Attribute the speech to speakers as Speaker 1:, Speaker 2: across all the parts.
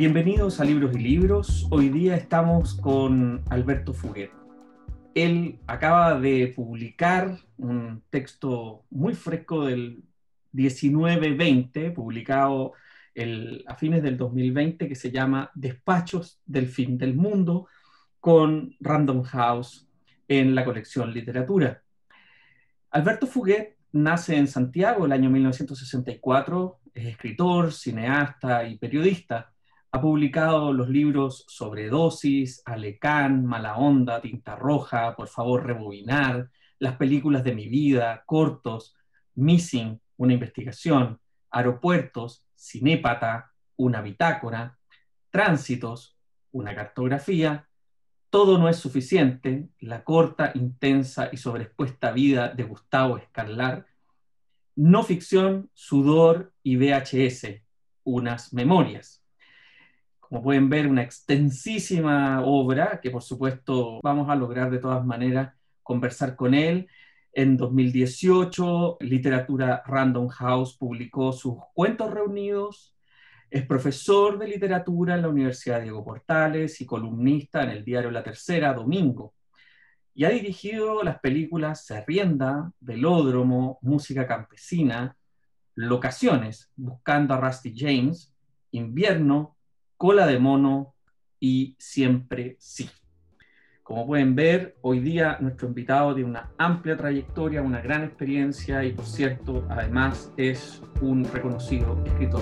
Speaker 1: Bienvenidos a Libros y Libros. Hoy día estamos con Alberto Fuguet. Él acaba de publicar un texto muy fresco del 1920, publicado a fines del 2020, que se llama Despachos del fin del mundo, con Random House en la colección Literatura. Alberto Fuguet nace en Santiago el año 1964, es escritor, cineasta y periodista ha publicado los libros Sobredosis, Alecán, Mala Onda, Tinta Roja, Por favor rebobinar, Las películas de mi vida, Cortos, Missing, una investigación, Aeropuertos, Cinépata, una bitácora, Tránsitos, una cartografía, Todo no es suficiente, La corta, intensa y sobreexpuesta vida de Gustavo Escarlar, No ficción, Sudor y VHS, unas memorias como pueden ver, una extensísima obra que por supuesto vamos a lograr de todas maneras conversar con él. En 2018, Literatura Random House publicó sus cuentos reunidos. Es profesor de literatura en la Universidad Diego Portales y columnista en el diario La Tercera, Domingo. Y ha dirigido las películas Serrienda, Velódromo, Música Campesina, Locaciones, Buscando a Rusty James, Invierno, cola de mono y siempre sí. Como pueden ver, hoy día nuestro invitado tiene una amplia trayectoria, una gran experiencia y por cierto, además es un reconocido escritor.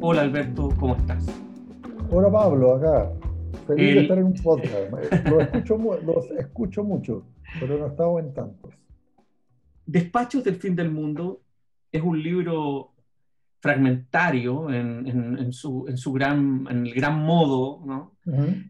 Speaker 1: Hola Alberto, ¿cómo estás?
Speaker 2: Hola Pablo, acá Feliz de estar en un podcast. Lo escucho, los escucho mucho, pero no he estado en.
Speaker 1: Despachos del fin del mundo es un libro fragmentario en, su, en, su, gran, el gran modo, ¿no?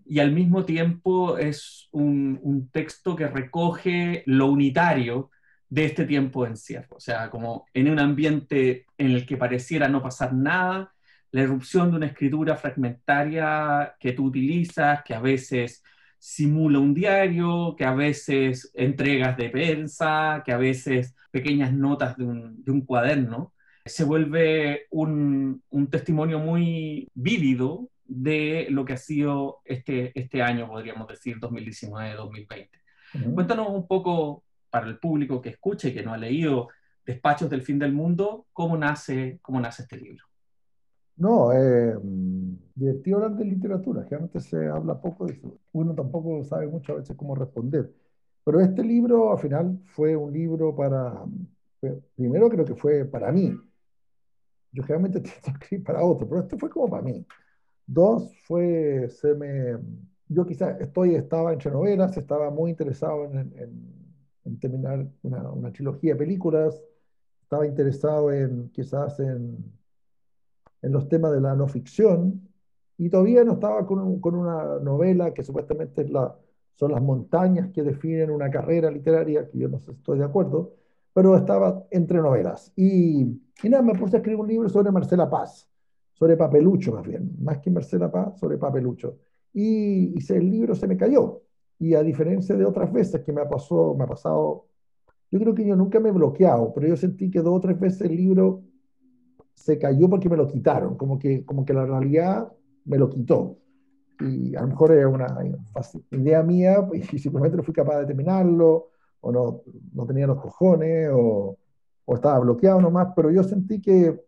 Speaker 1: y al mismo tiempo es un, un, texto que recoge lo unitario de este tiempo de encierro. O sea, como en un ambiente en el que pareciera no pasar nada, la erupción de una escritura fragmentaria que tú utilizas, que a veces simula un diario, que a veces entregas de prensa, que a veces pequeñas notas de un, cuaderno, se vuelve un, testimonio muy vívido de lo que ha sido este, este año, podríamos decir, 2019-2020. Cuéntanos un poco para el público que escuche y que no ha leído Despachos del Fin del Mundo, cómo nace, cómo nace este libro.
Speaker 2: No, eh, divertido hablar de literatura, generalmente se habla poco de eso. Uno tampoco sabe mucho a veces cómo responder. Pero este libro, al final, fue un libro para, primero creo que fue para mí. Yo generalmente que escribir para otro, pero este fue como para mí. Dos, fue, se me, yo quizás estoy, estaba entre novelas, estaba muy interesado en, en, terminar una, una trilogía de películas, estaba interesado en quizás en en los temas de la no ficción y todavía no estaba con, con una novela que supuestamente es la, son las montañas que definen una carrera literaria, que yo no estoy de acuerdo, pero estaba entre novelas. Y, y nada, me puse a escribir un libro sobre Marcela Paz, sobre Papelucho más bien, más que Marcela Paz, sobre Papelucho. Y, y el libro se me cayó. Y a diferencia de otras veces que me pasado, me ha pasado, yo creo que yo nunca me he bloqueado, pero yo sentí que dos o tres veces el libro se cayó porque me lo quitaron, como que, como que la realidad me lo quitó. Y a lo mejor era una idea mía y simplemente no fui capaz de terminarlo, o no, no tenía los cojones, o, o estaba bloqueado nomás, pero yo sentí que,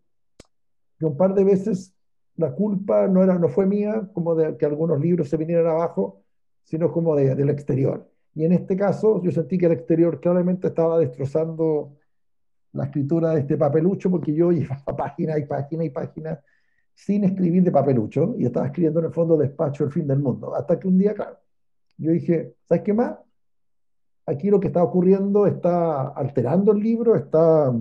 Speaker 2: que, un par de veces la culpa no, era, no fue mía, como de que algunos libros se vinieran abajo, sino como de, del exterior. Y en este caso yo sentí que el exterior claramente estaba destrozando la escritura de este papelucho, porque yo llevaba página y página y página sin escribir de papelucho y estaba escribiendo en el fondo despacho el fin del mundo. Hasta que un día, claro, yo dije, ¿sabes qué más? Aquí lo que está ocurriendo está alterando el libro, está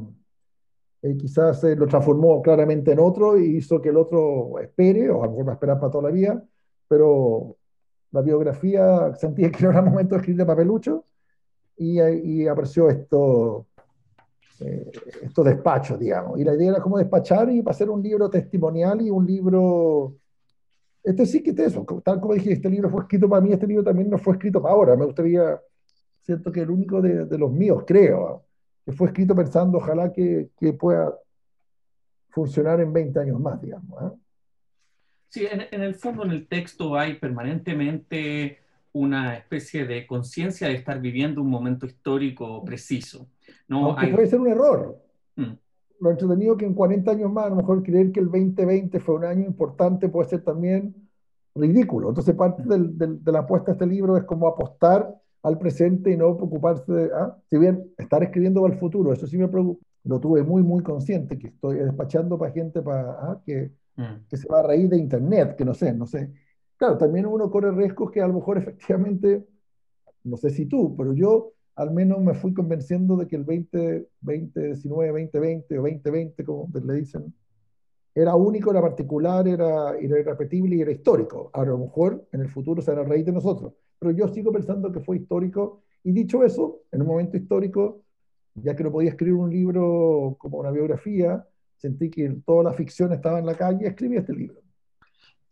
Speaker 2: eh, quizás eh, lo transformó claramente en otro y hizo que el otro espere, o a lo mejor va a esperar para toda la vida, pero la biografía sentía que no era momento de escribir de papelucho y, y apareció esto, eh, estos despachos, digamos. Y la idea era como despachar y hacer un libro testimonial y un libro... Este sí que es eso, tal como dije, este libro fue escrito para mí, este libro también no fue escrito para ahora. Me gustaría, siento que el único de, de los míos, creo, que fue escrito pensando ojalá que, que pueda funcionar en 20 años más, digamos. ¿eh?
Speaker 1: Sí, en, en, el fondo, en el texto hay permanentemente una especie de conciencia de estar viviendo un momento histórico preciso. ¿No?
Speaker 2: Aunque hay... puede ser un error. Mm. Lo entretenido que en 40 años más, a lo mejor creer que el 2020 fue un año importante puede ser también ridículo. Entonces, parte del, del, de la apuesta de este libro es como apostar al presente y no preocuparse de, ¿ah? si bien estar escribiendo el futuro, eso sí me preocupa, lo tuve muy, muy consciente, que estoy despachando para gente para, ¿ah? que, mm. que se va a reír de Internet, que no sé, no sé. Claro, también uno corre riesgos que a lo mejor efectivamente, no sé si tú, pero yo al menos me fui convenciendo de que el 20, 2019, 2020 o 2020, como le dicen, era único, era particular, era, irrepetible y era histórico. A lo mejor en el futuro se van a reír de nosotros, pero yo sigo pensando que fue histórico. Y dicho eso, en un momento histórico, ya que no podía escribir un libro como una biografía, sentí que toda la ficción estaba en la calle, escribí este libro.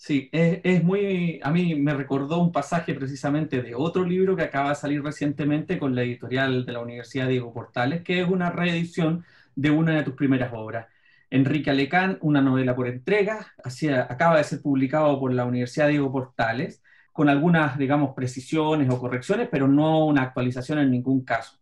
Speaker 1: Sí, es, es, muy, a mí me recordó un pasaje precisamente de otro libro que acaba de salir recientemente con la editorial de la Universidad Diego Portales, que es una reedición de una de tus primeras obras. Enrique Alecán, una novela por entrega, hacia, acaba de ser publicado por la Universidad Diego Portales, con algunas, digamos, precisiones o correcciones, pero no una actualización en ningún caso.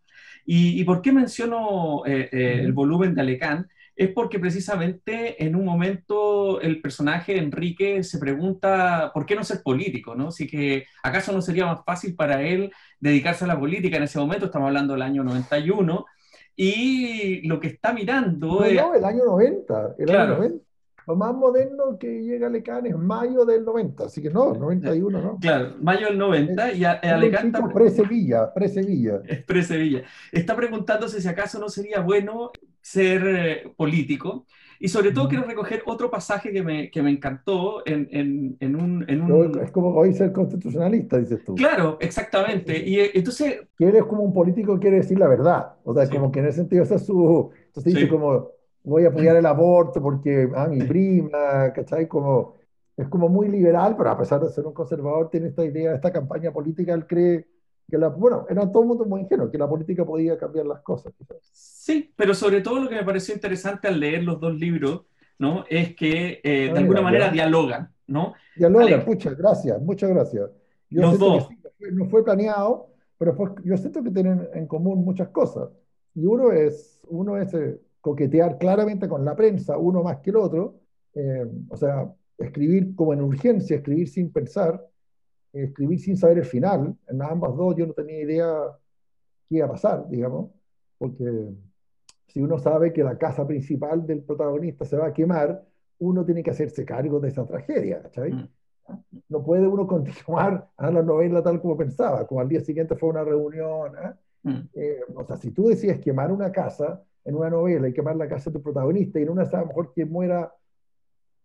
Speaker 1: ¿Y, y por qué menciono eh, eh, el volumen de Alecán? Es porque precisamente en un momento el personaje Enrique se pregunta por qué no ser político, ¿no? Así que acaso no sería más fácil para él dedicarse a la política en ese momento, estamos hablando del año 91, y lo que está mirando...
Speaker 2: No, es... no el año 90, el claro. año 90. Lo más moderno que llega a Lecán es mayo del 90, así que no, 91, ¿no?
Speaker 1: Claro, mayo del 90 y a, a Lecán está...
Speaker 2: Pre-Sevilla, pre-Sevilla.
Speaker 1: Es pre-Sevilla. Está preguntándose si acaso no sería bueno ser eh, político. Y sobre todo quiero recoger otro pasaje que me, que me encantó en, en, en, un, en un...
Speaker 2: Es como hoy ser constitucionalista, dices tú.
Speaker 1: Claro, exactamente. Y eh, entonces...
Speaker 2: Que eres como un político quiere decir la verdad. O sea, sí. como que en ese sentido esa es su... Entonces dice sí. como, voy a apoyar el aborto porque, ah, mi prima, ¿cachai? Como, es como muy liberal, pero a pesar de ser un conservador, tiene esta idea, esta campaña política, él cree que la, bueno, era todo el mundo muy ingenuo, que la política podía cambiar las cosas. Quizás.
Speaker 1: Sí, pero sobre todo lo que me pareció interesante al leer los dos libros, ¿no? Es que eh, de alguna manera dialogan, ¿no?
Speaker 2: Dialogan, Ale... pucha, gracias, muchas gracias. Yo
Speaker 1: los dos.
Speaker 2: Sí, no fue planeado, pero fue, yo siento que tienen en común muchas cosas. Y uno es, uno es eh, coquetear claramente con la prensa, uno más que el otro, eh, o sea, escribir como en urgencia, escribir sin pensar, escribir sin saber el final. En ambas dos yo no tenía idea qué iba a pasar, digamos, porque si uno sabe que la casa principal del protagonista se va a quemar, uno tiene que hacerse cargo de esa tragedia, ¿cachai? Mm. No puede uno continuar a la novela tal como pensaba, como al día siguiente fue una reunión. ¿eh? Mm. Eh, o sea, si tú decías quemar una casa en una novela y quemar la casa de tu protagonista y en una a lo mejor que muera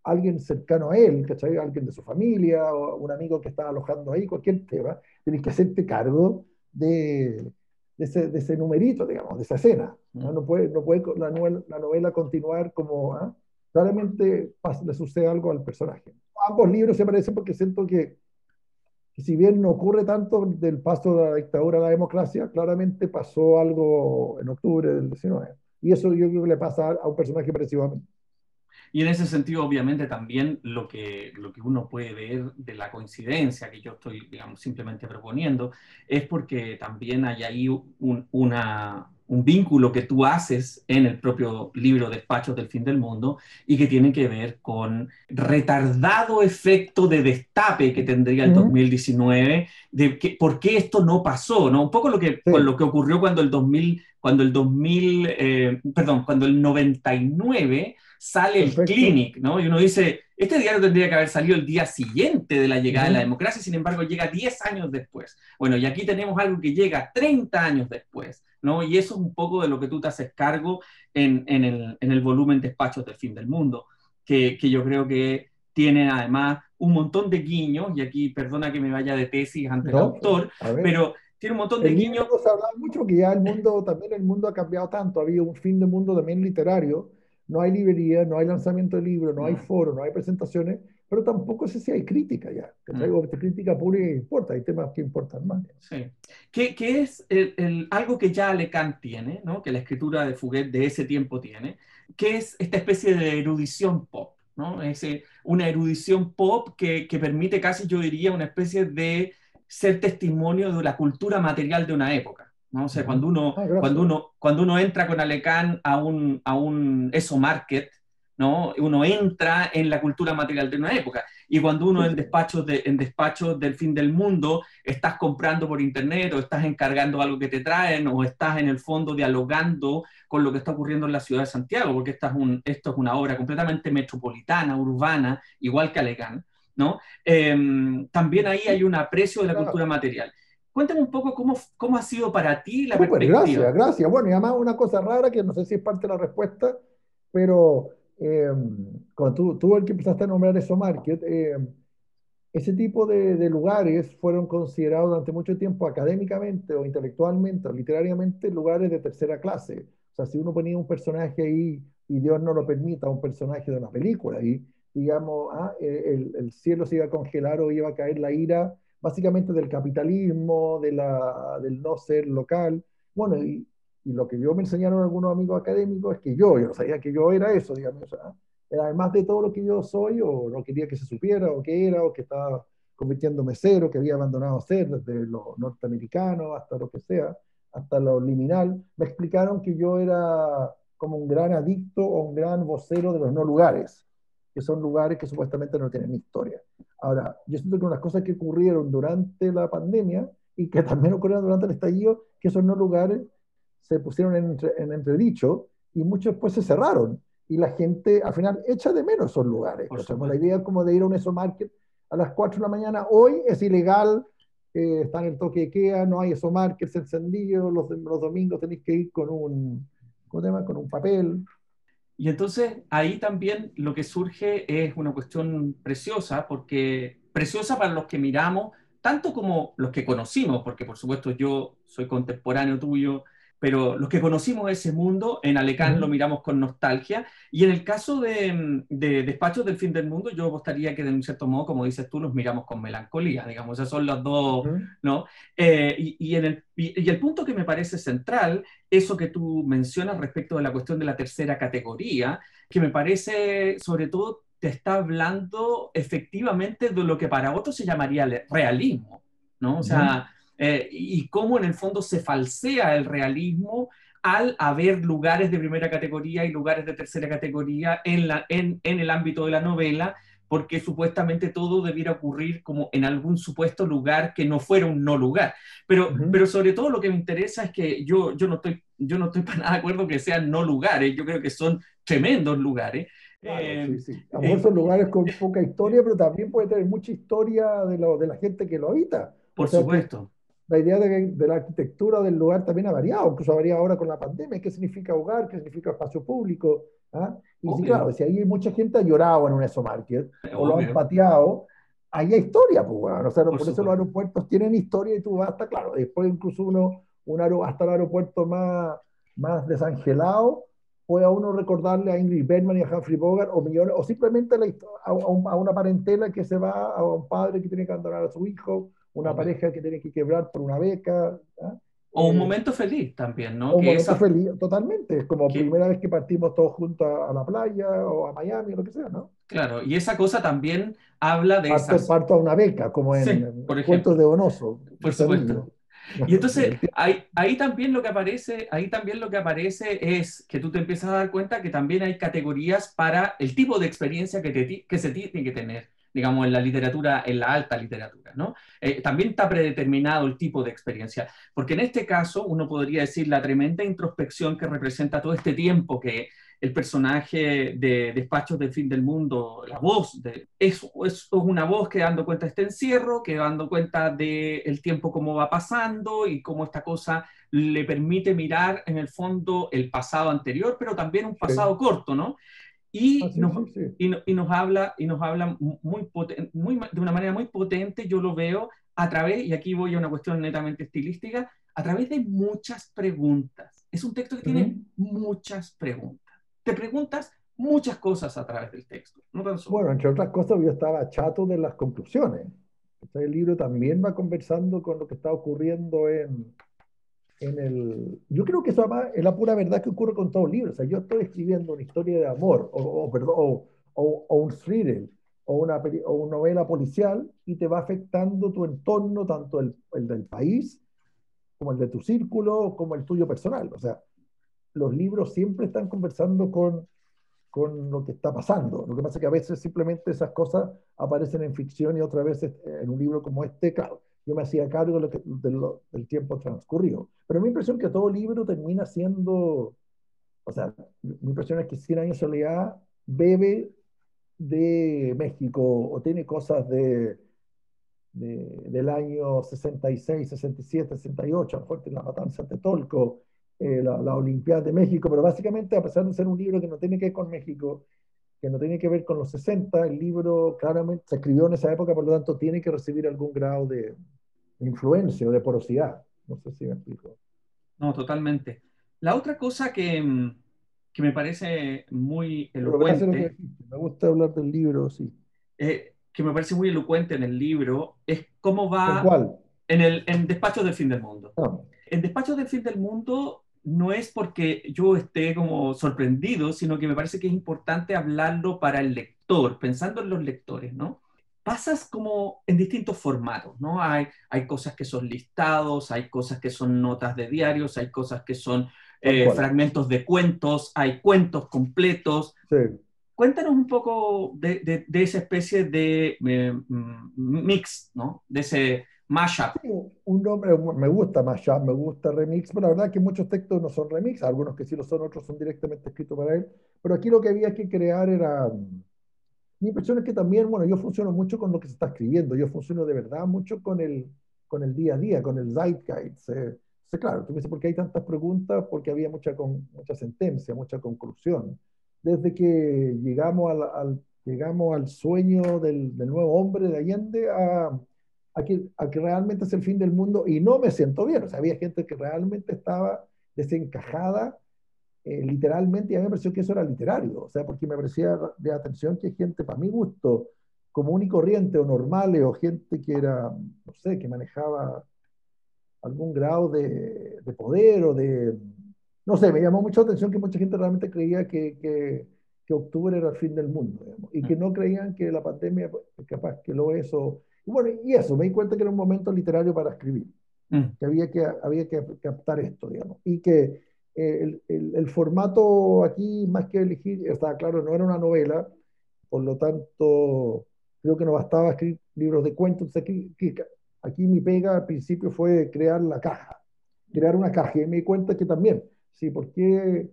Speaker 2: alguien cercano a él, ¿cachai? Alguien de su familia o un amigo que está alojando ahí, cualquier tema, tienes que hacerte cargo de, de, ese, de ese, numerito, digamos, de esa escena. ¿no? Mm. no puede, no puede la, novela, la novela continuar como, ¿ah? claramente le sucede algo al personaje. Ambos libros se parecen porque siento que, que, si bien no ocurre tanto del paso de la dictadura a la democracia, claramente pasó algo en octubre del 19. Y eso yo creo que le pasa a un personaje parecido a mí.
Speaker 1: Y en ese sentido, obviamente, también lo que, lo que uno puede ver de la coincidencia que yo estoy, digamos, simplemente proponiendo, es porque también hay ahí un, una, un vínculo que tú haces en el propio libro Despachos del Fin del Mundo y que tiene que ver con retardado efecto de destape que tendría el uh -huh. 2019, de que, por qué esto no pasó, ¿no? Un poco lo que, sí. con lo que ocurrió cuando el 2000, cuando el 2000, eh, perdón, cuando el 99 sale Perfecto. el Clinic, ¿no? Y uno dice, este diario tendría que haber salido el día siguiente de la llegada uh -huh. de la democracia, sin embargo llega 10 años después. Bueno, y aquí tenemos algo que llega 30 años después, ¿no? Y eso es un poco de lo que tú te haces cargo en, en, el, en el, volumen Despachos del Fin del Mundo, que, que yo creo que tiene además un montón de guiños, y aquí perdona que me vaya de tesis ante el autor, pero tiene un montón de guiños.
Speaker 2: Se habla mucho que ya el mundo, también el mundo ha cambiado tanto, ha habido un fin de mundo también literario, no hay librería, no hay lanzamiento de libros, no hay foro, no hay presentaciones, pero tampoco sé si hay crítica ya. Que traigo mm. crítica pública que importa, hay temas que importan más.
Speaker 1: Sí. ¿Qué, qué es el, algo que ya Lecan tiene, ¿no? que la escritura de Fuguet de ese tiempo tiene? ¿Qué es esta especie de erudición pop? ¿no? Es una erudición pop que, que permite casi, yo diría, una especie de ser testimonio de la cultura material de una época. ¿No? O sea, cuando uno, ah, cuando uno, cuando uno entra con Alecán a un, a un ESO Market, ¿no? Uno entra en la cultura material de una época. Y cuando uno en despachos, de, en despachos del fin del mundo estás comprando por internet o estás encargando algo que te traen o estás en el fondo dialogando con lo que está ocurriendo en la ciudad de Santiago, porque esta es un, esto es una obra completamente metropolitana, urbana, igual que Alecán, ¿no? Em, también ahí hay un aprecio de la cultura material. Cuéntame un poco cómo, cómo ha sido para ti la perspectiva.
Speaker 2: Gracias, gracias. Bueno, y además una cosa rara que no sé si es parte de la respuesta, pero eh, cuando tú, tú, el que empezaste a nombrar eso, Market, eh, ese tipo de, de, lugares fueron considerados durante mucho tiempo académicamente o intelectualmente o literariamente lugares de tercera clase. O sea, si uno ponía un personaje ahí, y Dios no lo permita, un personaje de una película ahí, digamos, ah, el, el, cielo se iba a congelar o iba a caer la ira, básicamente del capitalismo, de la, del no ser local. Bueno, y, y lo que yo me enseñaron algunos amigos académicos es que yo, yo no sabía que yo era eso, digamos, además de todo lo que yo soy, o no quería que se supiera, o que era, o que estaba convirtiéndome cero, que había abandonado ser, desde lo norteamericano hasta lo que sea, hasta lo liminal, me explicaron que yo era como un gran adicto o un gran vocero de los no lugares, que son lugares que supuestamente no tienen historia. Ahora, yo siento que unas cosas que ocurrieron durante la pandemia y que también ocurrieron durante el estallido, que esos no lugares se pusieron en, en entredicho y muchos después se cerraron. Y la gente al final echa de menos esos lugares. O la idea como de ir a un ESO Market a las 4 de la mañana, hoy es ilegal, eh, está en el toque de queda, no hay ESO Markets encendidos, los, los domingos tenéis que ir con un, ¿cómo se llama? con un papel.
Speaker 1: Y entonces ahí también lo que surge es una cuestión preciosa, porque preciosa para los que miramos, tanto como los que conocimos, porque por supuesto yo soy contemporáneo tuyo, pero los que conocimos ese mundo, en Alecán lo miramos con nostalgia, y en el caso de, Despachos del Fin del Mundo, yo apostaría que de un cierto modo, como dices tú, los miramos con melancolía, digamos, esos son los dos, ¿no? Eh, y, en el, y, el punto que me parece central, eso que tú mencionas respecto de la cuestión de la tercera categoría, que me parece, sobre todo, te está hablando efectivamente de lo que para otros se llamaría realismo, ¿no? O sea... Eh, y cómo en el fondo se falsea el realismo al haber lugares de primera categoría y lugares de tercera categoría en, la, en, en el ámbito de la novela, porque supuestamente todo debiera ocurrir como en algún supuesto lugar que no fuera un no lugar. Pero, pero sobre todo lo que me interesa es que yo, yo, no estoy, yo no estoy para nada de acuerdo que sean no lugares, yo creo que son tremendos lugares.
Speaker 2: eh, sí, sí. A lo mejor son lugares con poca historia, pero también puede tener mucha historia de, lo, de la gente que lo habita.
Speaker 1: Por supuesto
Speaker 2: la idea de, la arquitectura del lugar también ha variado, incluso ha variado ahora con la pandemia, qué significa hogar, qué significa espacio público. ¿ah? Y claro, si hay mucha gente ha llorado en un ESO-Market o lo han pateado, ahí hay historia, pues, bueno, o sea, por, eso los aeropuertos tienen historia y tú vas hasta, claro, después incluso uno, un hasta el aeropuerto más, más desangelado, puede a uno recordarle a Ingrid Bergman y a Humphrey Bogart o millones, o simplemente a, a, una parentela que se va, a un padre que tiene que abandonar a su hijo, una pareja que tiene que quebrar por una beca. ¿ah?
Speaker 1: O un eh, momento feliz también, ¿no?
Speaker 2: un momento feliz, totalmente. Es como primera vez que partimos todos juntos a, la playa o a Miami o lo que sea, ¿no?
Speaker 1: Claro, y esa cosa también habla de
Speaker 2: parto,
Speaker 1: esas...
Speaker 2: Parto a una beca, como en, por Cuentos de Donoso.
Speaker 1: Por supuesto. Y entonces ahí, ahí, también lo que aparece, ahí también lo que aparece es que tú te empiezas a dar cuenta que también hay categorías para el tipo de experiencia que, te, que se tiene que tener digamos, en la literatura, en la alta literatura, ¿no? Eh, también está predeterminado el tipo de experiencia, porque en este caso uno podría decir la tremenda introspección que representa todo este tiempo que el personaje de Despachos del Fin del Mundo, la voz, de, es, es, una voz que dando cuenta de este encierro, que dando cuenta del tiempo cómo va pasando y cómo esta cosa le permite mirar en el fondo el pasado anterior, pero también un pasado corto, ¿no? Y, ah, nos, Y, nos habla, y nos habla muy, muy, de una manera muy potente, yo lo veo a través, y aquí voy a una cuestión netamente estilística, a través de muchas preguntas. Es un texto que tiene muchas preguntas. Te preguntas muchas cosas a través del texto.
Speaker 2: Bueno, entre otras cosas, yo estaba chato de las conclusiones. el libro también va conversando con lo que está ocurriendo en, en el... Yo creo que eso es la pura verdad que ocurre con todo libro. O sea, yo estoy escribiendo una historia de amor, o, o perdón, o, o, un thriller, o una, o una novela policial, y te va afectando tu entorno, tanto el, el del país, como el de tu círculo, como el tuyo personal. O sea, los libros siempre están conversando con con lo que está pasando. Lo que pasa es que a veces simplemente esas cosas aparecen en ficción y otras veces en un libro como este, claro, yo me hacía cargo de lo del tiempo transcurrido. Pero mi impresión es que todo libro termina siendo, o sea, mi impresión es que 100 años de soledad bebe de México o tiene cosas de, del año 66, 67, 68, a lo mejor la matanza de Tolco, eh, la, la, Olimpiada de México, pero básicamente, a pesar de ser un libro que no tiene que ver con México, que no tiene que ver con los 60, el libro claramente se escribió en esa época, por lo tanto, tiene que recibir algún grado de, influencia o de porosidad. No sé si me explico.
Speaker 1: No, totalmente. La otra cosa que, mm, que me parece muy elocuente.
Speaker 2: me gusta hablar del libro, sí.
Speaker 1: Eh, que me parece muy elocuente en el libro es cómo va. ¿En cuál? En el en Despachos del Fin del Mundo. Ah. En Despachos del Fin del Mundo no es porque yo esté como sorprendido, sino que me parece que es importante hablarlo para el lector, pensando en los lectores, ¿no? Pasas como en distintos formatos, ¿no? Hay, hay cosas que son listados, hay cosas que son notas de diarios, hay cosas que son eh, fragmentos de cuentos, hay cuentos completos. Cuéntanos un poco de, esa especie de eh, mm, mix, ¿no? De ese mashup.
Speaker 2: un nombre, me gusta mashup, me gusta remix, pero la verdad es que muchos textos no son remix, algunos que sí lo son, otros son directamente escritos para él, pero aquí lo que había que crear era... Mi impresión es que también, bueno, yo funciono mucho con lo que se está escribiendo, yo funciono de verdad mucho con el, con el día a día, con el zeitgeist. Eh, claro, tú me dices, ¿por qué hay tantas preguntas? Porque había mucha, con, mucha sentencia, mucha conclusión. Desde que llegamos al, al llegamos al sueño del, del, nuevo hombre de Allende a, a que, a que realmente es el fin del mundo y no me siento bien. O sea, había gente que realmente estaba desencajada eh, literalmente y a mí me pareció que eso era literario. O sea, porque me parecía de atención que gente, para mi gusto, común y corriente o normales o gente que era, no sé, que manejaba algún grado de, de poder o de... No sé, me llamó mucho la atención que mucha gente realmente creía que, que, que octubre era el fin del mundo y que no creían que la pandemia, capaz que lo es o bueno, y eso, me di cuenta que era un momento literario para escribir, mm. que había que, había que captar esto, digamos, y que eh, el, el, formato aquí, más que elegir, estaba claro, no era una novela, por lo tanto, creo que no bastaba escribir libros de cuentos. Aquí, aquí mi pega al principio fue crear la caja, crear una caja, y me di cuenta que también, sí, porque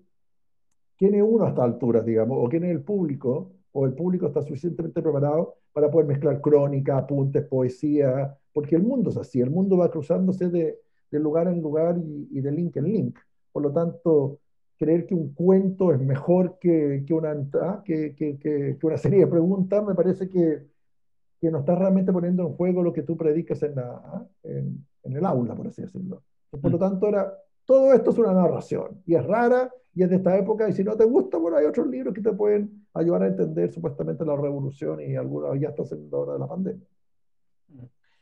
Speaker 2: ¿quién es uno a esta altura, digamos, o quién es el público? o el público está suficientemente preparado para poder mezclar crónica, apuntes, poesía, porque el mundo es así, el mundo va cruzándose de, lugar en lugar y, de link en link. Por lo tanto, creer que un cuento es mejor que, que una, ah, que, que, que, una serie de preguntas, me parece que, que no estás realmente poniendo en juego lo que tú predicas en, la, en, en el aula, por así decirlo. Por lo mm. tanto, era, todo esto es una narración y es rara y es de esta época y si no te gusta, bueno, hay otros libros que te pueden ayudar a entender supuestamente la revolución y alguna ya está saliendo ahora de la pandemia.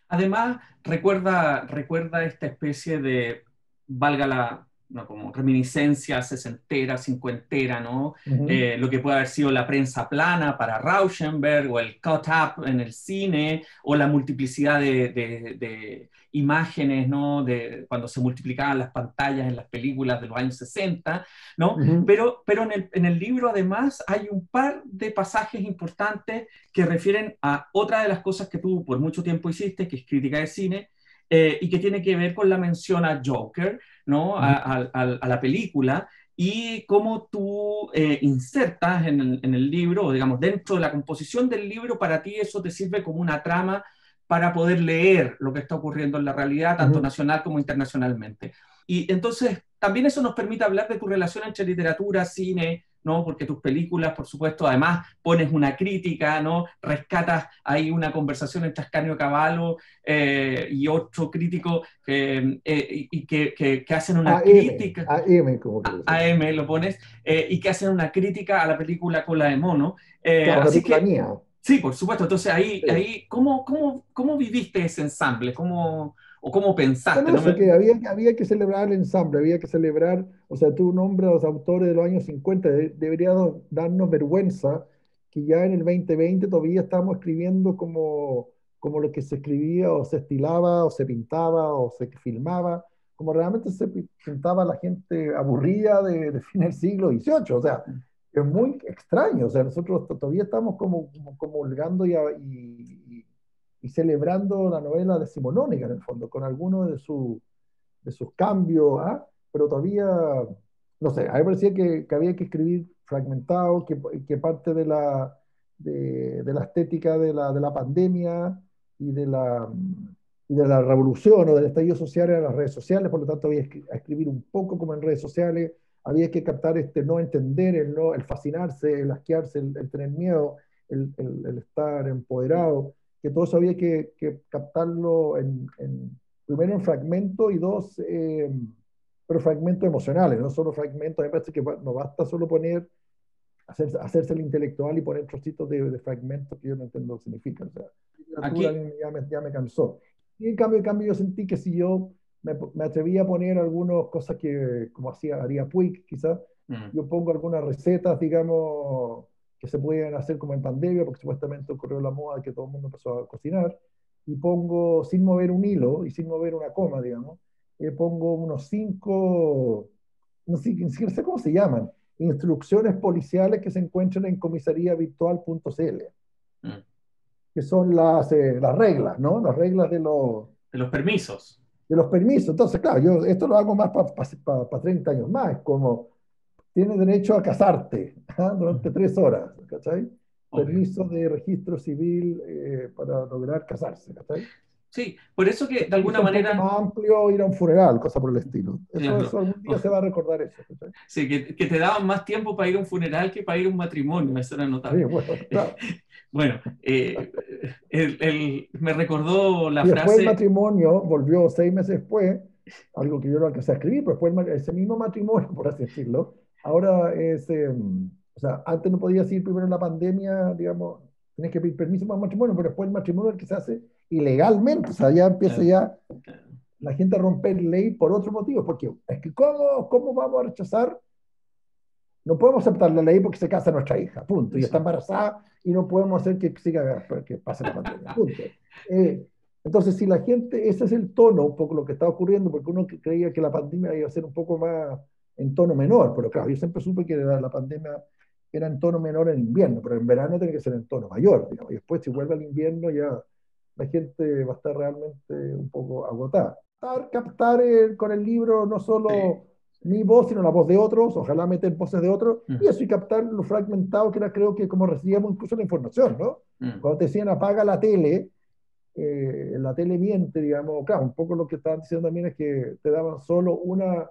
Speaker 1: Además, recuerda, recuerda esta especie de, valga la, ¿no? como reminiscencia sesentera, cincuentera, ¿no? Eh, lo que puede haber sido la prensa plana para Rauschenberg o el cut-up en el cine o la multiplicidad de, de, imágenes, ¿no? De cuando se multiplicaban las pantallas en las películas de los años 60, ¿no? Pero, pero en, el, en el libro además hay un par de pasajes importantes que refieren a otra de las cosas que tú por mucho tiempo hiciste, que es crítica de cine, eh, y que tiene que ver con la mención a Joker, ¿no? a, la película, y cómo tú eh, insertas en el, en el, libro, o digamos, dentro de la composición del libro, para ti eso te sirve como una trama para poder leer lo que está ocurriendo en la realidad, tanto nacional como internacionalmente. Y entonces, también eso nos permite hablar de tu relación entre literatura, cine, ¿no? Porque tus películas, por supuesto, además pones una crítica, ¿no? Rescatas ahí una conversación entre Ascanio Cavallo eh, y otro crítico eh, y que, que, hacen una crítica.
Speaker 2: AM, como que
Speaker 1: AM lo pones, y que hacen una crítica a la película Cola de Mono.
Speaker 2: así que,
Speaker 1: Sí, por supuesto. Entonces ahí, ahí ¿cómo, cómo, ¿cómo viviste ese ensamble? ¿Cómo, ¿O cómo pensaste?
Speaker 2: No, que había, había que celebrar el ensamble, había que celebrar, o sea, tú nombras a los autores de los años 50, debería darnos vergüenza que ya en el 2020 todavía estamos escribiendo como, como lo que se escribía o se estilaba o se pintaba o se filmaba, como realmente se pintaba la gente aburrida de, de fin del siglo XVIII, o sea, es muy extraño, o sea, nosotros todavía estamos como, como, como holgando y, y y celebrando la novela de Simonónica en el fondo, con algunos de, de sus cambios, ¿ah? pero todavía, no sé, a mí me parecía que, que había que escribir fragmentado, que, que parte de la, de, de, la estética de la, de la pandemia y de la, y de la revolución o del estallido social en las redes sociales, por lo tanto había que escribir un poco como en redes sociales, había que captar este no entender, el, no, el fascinarse, el asquearse, el, tener miedo, el, el, el, estar empoderado que todo eso había que, captarlo en, primero en fragmentos y dos, eh, pero fragmentos emocionales, no solo fragmentos, me parece que no basta solo poner, hacerse, hacerse el intelectual y poner trocitos de, de, fragmentos que yo no entiendo lo que significa. O sea, Aquí... ya, me, ya me cansó. Y en cambio, en cambio yo sentí que si yo me, me atreví a poner algunas cosas que, como hacía, haría Puig quizás, mm. yo pongo algunas recetas, digamos, que se pueden hacer como en pandemia, porque supuestamente ocurrió la moda que todo el mundo empezó a cocinar, y pongo, sin mover un hilo y sin mover una coma, digamos, eh, pongo unos cinco, no sé, siquiera sé cómo se llaman, instrucciones policiales que se encuentran en comisariavirtual.cl, mm. que son las, eh, las reglas, ¿no? Las reglas de los...
Speaker 1: De los permisos.
Speaker 2: De los permisos. Entonces, claro, yo esto lo hago más para pa, 30 años más, como tienes derecho a casarte ¿ah? durante tres horas, ¿cachai? Permiso de registro civil eh, para lograr casarse, ¿cachai?
Speaker 1: Sí, por eso que de alguna manera...
Speaker 2: Más amplio ir a un funeral, cosa por el estilo. Eso, algún día se va a recordar eso. ¿cachai?
Speaker 1: Sí, que, que, te daban más tiempo para ir a un funeral que para ir a un matrimonio, eso era notable. Sí, bueno, claro. bueno eh, el, el, me recordó la
Speaker 2: y
Speaker 1: frase...
Speaker 2: Después el matrimonio volvió seis meses después, algo que yo no alcancé a escribir, pero después ese mismo matrimonio, por así decirlo, Ahora es, em, o sea, antes no podías ir primero en la pandemia, digamos, tienes que pedir permiso para el matrimonio, pero después el matrimonio es el que se hace ilegalmente, o sea, ya empieza ya la gente a romper ley por otro motivo, porque es que ¿cómo, cómo vamos a rechazar? No podemos aceptar la ley porque se casa nuestra hija, punto, y está embarazada y no podemos hacer que siga, que pase la pandemia, punto. Eh, entonces, si la gente, ese es el tono, un poco lo que está ocurriendo, porque uno creía que la pandemia iba a ser un poco más en tono menor, pero claro, yo siempre supe que la, la pandemia era en tono menor en invierno, pero en verano tiene que ser en tono mayor, digamos, y después si vuelve al invierno ya la gente va a estar realmente un poco agotada. Captar, captar con el libro no solo mi voz, sino la voz de otros, ojalá meter voces de otros, y eso y captar lo fragmentado que era creo que como recibíamos incluso la información, ¿no? Cuando te decían apaga la tele, eh, la tele miente, digamos, claro, un poco lo que estaban diciendo también es que te daban solo una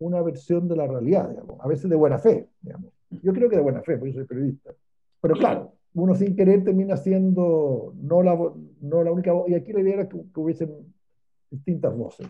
Speaker 2: una versión de la realidad, digamos, a veces de buena fe, digamos. Yo creo que de buena fe, porque yo soy periodista. Pero claro, uno sin querer termina siendo no la, no la única voz, y aquí la idea era que, hubiesen distintas voces.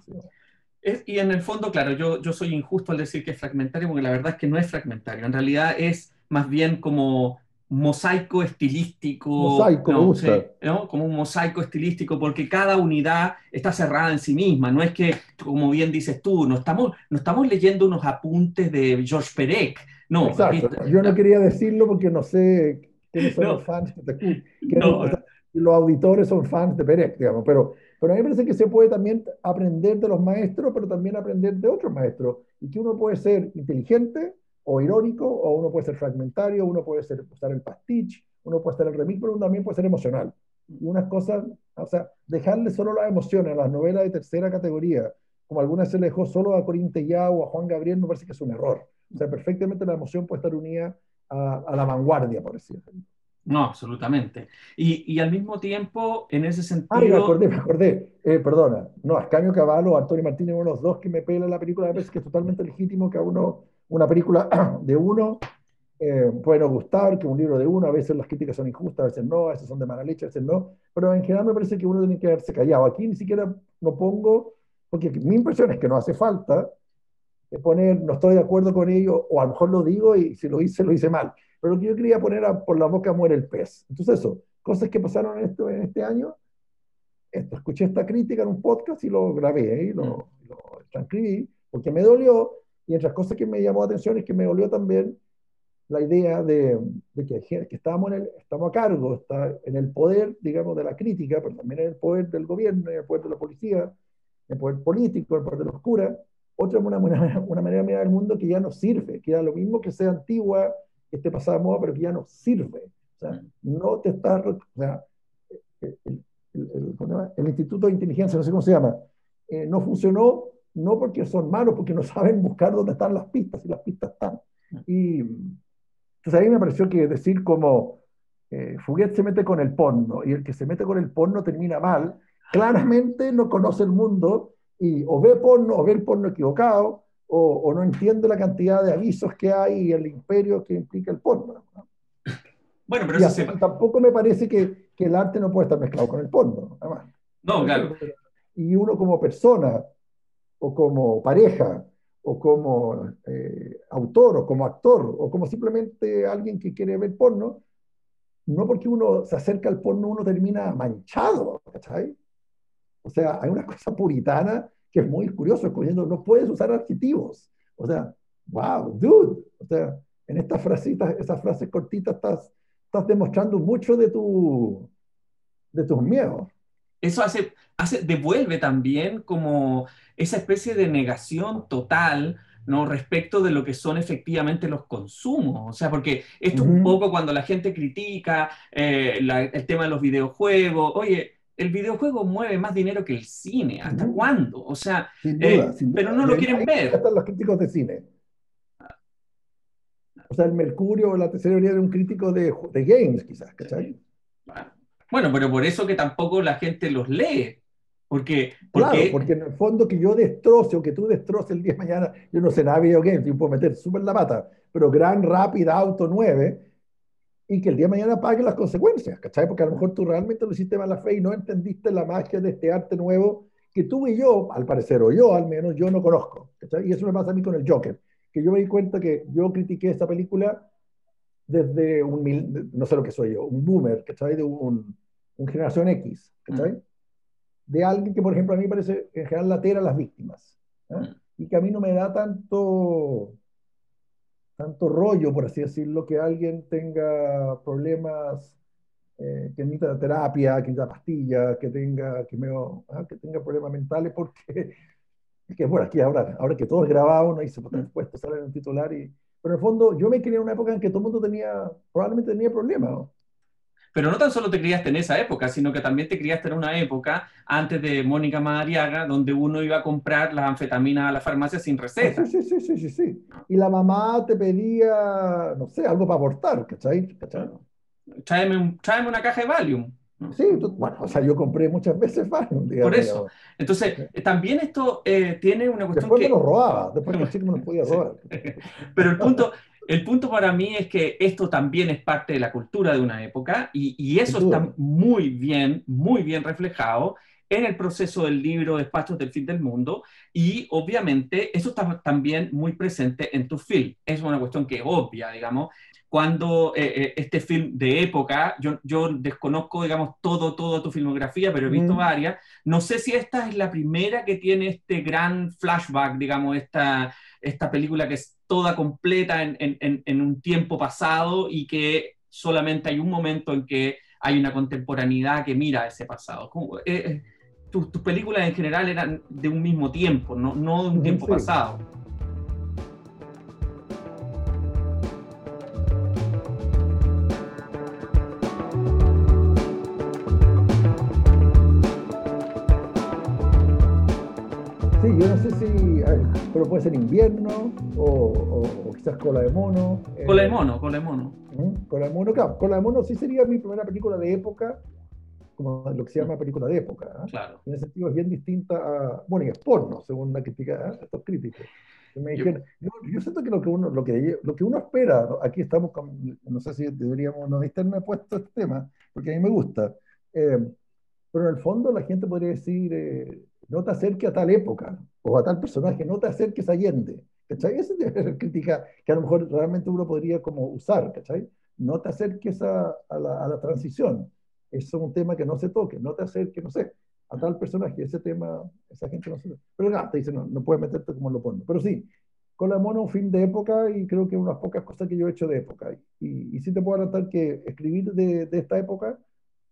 Speaker 1: Y en el fondo, claro, yo, yo soy injusto al decir que es fragmentario, porque la verdad es que no es fragmentario, en realidad es más bien como mosaico estilístico.
Speaker 2: Mosaico,
Speaker 1: ¿no? Como un mosaico estilístico, porque cada unidad está cerrada en sí misma. No es que, como bien dices tú, no estamos, no estamos leyendo unos apuntes de George Perec. No,
Speaker 2: Exacto. Yo no quería decirlo porque no sé quiénes son los fans de no. Los auditores son fans de Perec, digamos, pero, pero a mí me parece que se puede también aprender de los maestros, pero también aprender de otros maestros. Y que uno puede ser inteligente, o irónico, o uno puede ser fragmentario, uno puede ser, usar el pastiche, uno puede ser el remix, pero uno también puede ser emocional. Y unas cosas, o sea, dejarle solo las emociones a las novelas de tercera categoría, como algunas se le dejó solo a Corín Tellado o a Juan Gabriel, me parece que es un error. O sea, perfectamente la emoción puede estar unida a, a la vanguardia, por decirlo.
Speaker 1: No, absolutamente. Y, y, al mismo tiempo, en ese sentido...
Speaker 2: Ah, me acordé, me acordé. Eh, perdona. No, Ascanio Cavallo, Antonio Martínez, uno de los dos que me pelan la película, me parece que es totalmente legítimo que a uno una película de uno Eh, puede no gustar, que un libro de uno, a veces las críticas son injustas, a veces no, a veces son de mala leche, a veces no, pero en general me parece que uno tiene que haberse callado. Aquí ni siquiera lo pongo, porque mi impresión es que no hace falta poner, no estoy de acuerdo con ello, o a lo mejor lo digo y si lo hice, lo hice mal. Pero lo que yo quería poner a, por la boca muere el pez. Entonces eso, cosas que pasaron en, esto, en este año, esto, escuché esta crítica en un podcast y lo grabé, y lo, lo transcribí, porque me dolió, y entre las cosas que me llamó la atención es que me dolió también la idea de, de que, que estamos, en el, estamos a cargo, está en el poder, digamos, de la crítica, pero también en el poder del gobierno, en el poder de la policía, en el poder político, en el poder de los curas, otra una, una, una manera de mirar el mundo que ya no sirve, que da lo mismo que sea antigua, esté pasada de moda, pero que ya no sirve. O sea, no te está... O sea, el, el, el, el, Instituto de Inteligencia, no sé cómo se llama, eh, no funcionó no porque son malos, porque no saben buscar dónde están las pistas, y las pistas están. Y entonces ahí me pareció que decir como eh, Fuguet se mete con el porno y el que se mete con el porno termina mal, claramente no conoce el mundo y o ve porno o ve el porno equivocado o, o no entiende la cantidad de avisos que hay y el imperio que implica el porno. ¿no?
Speaker 1: Bueno, pero
Speaker 2: y
Speaker 1: eso se...
Speaker 2: tampoco me parece que, que, el arte no puede estar mezclado con el porno. Además.
Speaker 1: No, claro.
Speaker 2: Y uno como persona o como pareja o como eh, autor, o como actor, o como simplemente alguien que quiere ver porno, no porque uno se acerca al porno uno termina manchado, ¿cachai? O sea, hay una cosa puritana que es muy curioso, escogiendo, no puedes usar adjetivos. O sea, wow, dude. O sea, en estas frasitas, esas frases cortitas estás, estás demostrando mucho de, tu, de tus miedos.
Speaker 1: Eso hace, hace, devuelve también como esa especie de negación total ¿no? respecto de lo que son efectivamente los consumos. O sea, porque esto uh -huh. es un poco cuando la gente critica eh, la, el tema de los videojuegos. Oye, el videojuego mueve más dinero que el cine. ¿Hasta cuándo? O sea,
Speaker 2: sin duda,
Speaker 1: eh,
Speaker 2: sin duda.
Speaker 1: pero no lo quieren ver.
Speaker 2: Están los críticos de cine. O sea, el Mercurio o la tercera teoría de un crítico de, de games, quizás, ¿cachai?
Speaker 1: Bueno, pero por eso que tampoco la gente los lee. Porque,
Speaker 2: porque... Claro, porque en el fondo que yo destroce o que tú destroces el día de mañana, yo no sé nada de videogames, yo puedo meter súper la pata, pero Gran Rapid Auto 9 y que el día de mañana pague las consecuencias, ¿cachai? Porque a lo mejor tú realmente lo hiciste mala fe y no entendiste la magia de este arte nuevo que tú y yo, al parecer, o yo al menos, yo no conozco, ¿cachai? Y eso me pasa a mí con el Joker, que yo me di cuenta que yo critiqué esta película desde un, no sé lo que soy yo, un boomer, ¿cachai? De un, un generación X, ¿cachai? Mm de alguien que, por ejemplo, a mí me parece en general latera a las víctimas. ¿eh? Y que a mí no me da tanto, tanto rollo, por así decirlo, que alguien tenga problemas, eh, que necesita terapia, que necesita pastillas, que tenga, que, me, ¿ah? que tenga problemas mentales, porque, que, bueno, aquí ahora, ahora que todo es grabado, no hice puesto sale en el titular, y, pero en el fondo yo me crié en una época en que todo el mundo tenía, probablemente tenía problemas, ¿no?
Speaker 1: Pero no tan solo te criaste en esa época, sino que también te criaste en una época antes de Mónica Madariaga, donde uno iba a comprar las anfetaminas a la farmacia sin receta.
Speaker 2: Sí, sí, sí, sí, sí, Y la mamá te pedía, no sé, algo para aportar, ¿cachai? ¿cachai?
Speaker 1: Tráeme, un, tráeme una caja de Valium.
Speaker 2: Sí, tú, bueno, o sea, yo compré muchas veces Valium.
Speaker 1: Digamos, Por eso. Entonces, sí. también esto eh, tiene una cuestión
Speaker 2: después
Speaker 1: que...
Speaker 2: me lo robaba, después cómo lo podía robar.
Speaker 1: Pero el punto, el punto para mí es que esto también es parte de la cultura de una época y, y eso está muy bien, muy bien reflejado en el proceso del libro Despachos del Fin del Mundo y obviamente eso está también muy presente en tu film. Es una cuestión que es obvia, digamos. Cuando eh, este film de época, yo, yo, desconozco, digamos, todo, toda tu filmografía, pero he visto mm. varias. No sé si esta es la primera que tiene este gran flashback, digamos, esta, esta película que es toda completa en, en, en, un tiempo pasado y que solamente hay un momento en que hay una contemporaneidad que mira ese pasado. Eh, tus, tus, películas en general eran de un mismo tiempo, no, no de un tiempo sí. pasado.
Speaker 2: Sí, yo no sé si, pero puede ser invierno o, o, o, quizás cola de mono.
Speaker 1: Cola de mono, cola de mono.
Speaker 2: ¿Mm? Cola de mono, claro, cola de mono sí sería mi primera película de época como lo que se llama película de época. ¿ah?
Speaker 1: Claro.
Speaker 2: En ese sentido es bien distinta a, bueno, y es porno, según la crítica, ¿ah? estos críticos. Me dijeron, yo, yo, siento que lo que uno, lo que, lo que uno espera, aquí estamos, con, no sé si deberíamos, no me puesto este tema, porque a mí me gusta, eh, pero en el fondo la gente podría decir, eh, no te acerques a tal época, o a tal personaje, no te acerques a Allende. ¿Cachai? Esa es crítica que a lo mejor realmente uno podría como usar, ¿cachai? No te acerques a, a, la, a la, transición. Eso es un tema que no se toque, no te acerques, no sé, a tal personaje. Ese tema, esa gente no se... Pero nada, te dice, no, no puedes meterte como lo pone. Pero sí, con la mono un fin de época y creo que unas pocas cosas que yo he hecho de época. Y, y sí te puedo adelantar que escribir de, de esta época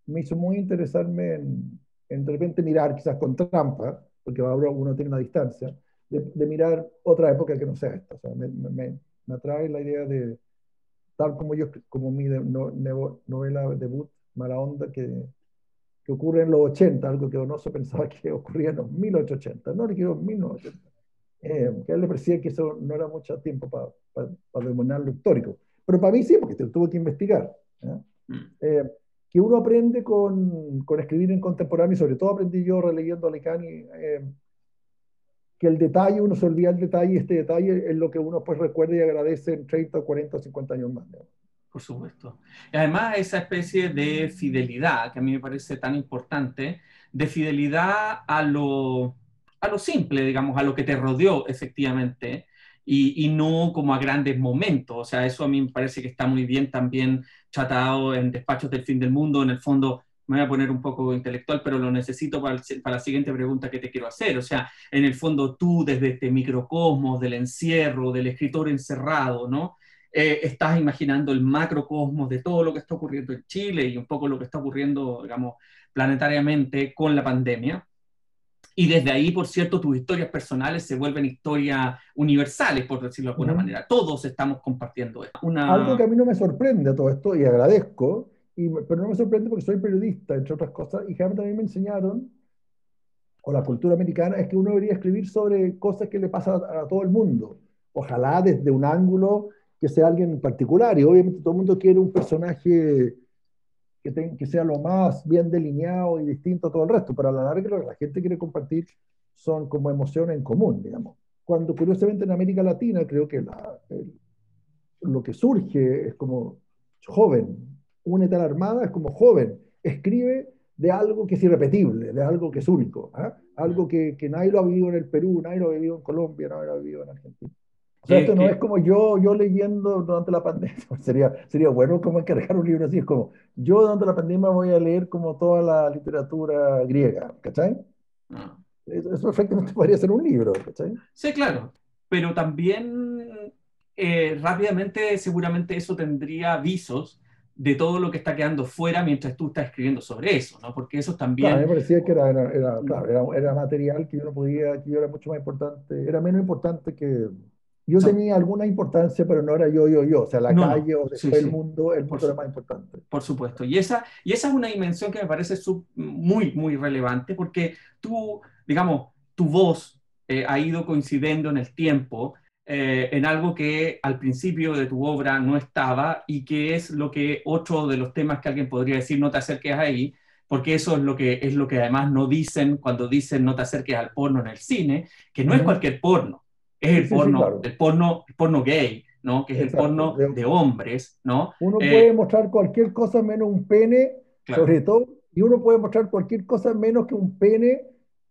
Speaker 2: me hizo muy interesarme en, en de repente mirar, quizás con trampa, porque ahora uno tiene una distancia, de, mirar otra época que no sea esta. O sea, me, me, me, atrae la idea de, tal como yo, como mi no, novela debut, Mala Onda, que, que ocurre en los 80, algo que Donoso pensaba que ocurría en los 1880, no, le quiero en 1980. Eh, que a él le parecía que eso no era mucho tiempo para pa, demorar lo histórico. Pero para mí sí, porque tuvo que investigar. Mm. Eh, que uno aprende con, con, escribir en contemporáneo, y sobre todo aprendí yo releyendo a Lecani, eh, que el detalle, uno se olvida el detalle, y este detalle es lo que uno pues recuerda y agradece en 30, 40 o 50 años más.
Speaker 1: Por supuesto. Y además esa especie de fidelidad, que a mí me parece tan importante, de fidelidad a lo, a lo simple, digamos, a lo que te rodeó efectivamente, y, y, no como a grandes momentos. O sea, eso a mí me parece que está muy bien también tratado en Despachos del Fin del Mundo. En el fondo, me voy a poner un poco intelectual, pero lo necesito para, para, la siguiente pregunta que te quiero hacer. O sea, en el fondo tú, desde este microcosmos del encierro, del escritor encerrado, ¿no? Eh, estás imaginando el macrocosmos de todo lo que está ocurriendo en Chile y un poco lo que está ocurriendo, digamos, planetariamente con la pandemia. Y desde ahí, por cierto, tus historias personales se vuelven historias universales, por decirlo de alguna manera. Todos estamos compartiendo esto.
Speaker 2: Una... Algo que a mí no me sorprende a todo esto, y agradezco, y, pero no me sorprende porque soy periodista, entre otras cosas, y realmente también me enseñaron, o la cultura americana, es que uno debería escribir sobre cosas que le pasan a, a todo el mundo. Ojalá desde un ángulo que sea alguien en particular, y obviamente todo el mundo quiere un personaje que, que sea lo más bien delineado y distinto a todo el resto, pero a la larga lo que la gente quiere compartir son como emociones en común, digamos. Cuando curiosamente en América Latina creo que la, lo que surge es como joven, únete a la Armada es como joven, escribe de algo que es irrepetible, de algo que es único, ¿eh? algo que, que, nadie lo ha vivido en el Perú, nadie lo ha vivido en Colombia, nadie lo ha vivido en Argentina. O sea, esto no es como yo, yo leyendo durante la pandemia. Sería, sería bueno como encargar un libro así. Es como yo durante la pandemia voy a leer como toda la literatura griega. ¿Cachai? Ah. Eso, perfectamente podría ser un libro. ¿cachai?
Speaker 1: Sí, claro. Pero también eh, rápidamente seguramente eso tendría avisos de todo lo que está quedando fuera mientras tú estás escribiendo sobre eso, ¿no? Porque eso también...
Speaker 2: Claro, me parecía que era, era, era, claro, era, era material que yo no podía, que yo era mucho más importante, era menos importante que, yo tenía alguna importancia, pero no era yo, yo, yo. O sea, la calle o el mundo, el mundo era más importante.
Speaker 1: Por supuesto. Y esa, y esa es una dimensión que me parece sub, muy, muy relevante, porque tú, digamos, tu voz eh, ha ido coincidiendo en el tiempo eh, en algo que al principio de tu obra no estaba y que es lo que otro de los temas que alguien podría decir, no te acerques ahí, porque eso es lo que, es lo que además no dicen cuando dicen no te acerques al porno en el cine, que no es cualquier porno es el porno, el porno, porno gay, ¿no? Que es el porno de, hombres, ¿no?
Speaker 2: Uno eh, puede mostrar cualquier cosa menos un pene, sobre todo, y uno puede mostrar cualquier cosa menos que un pene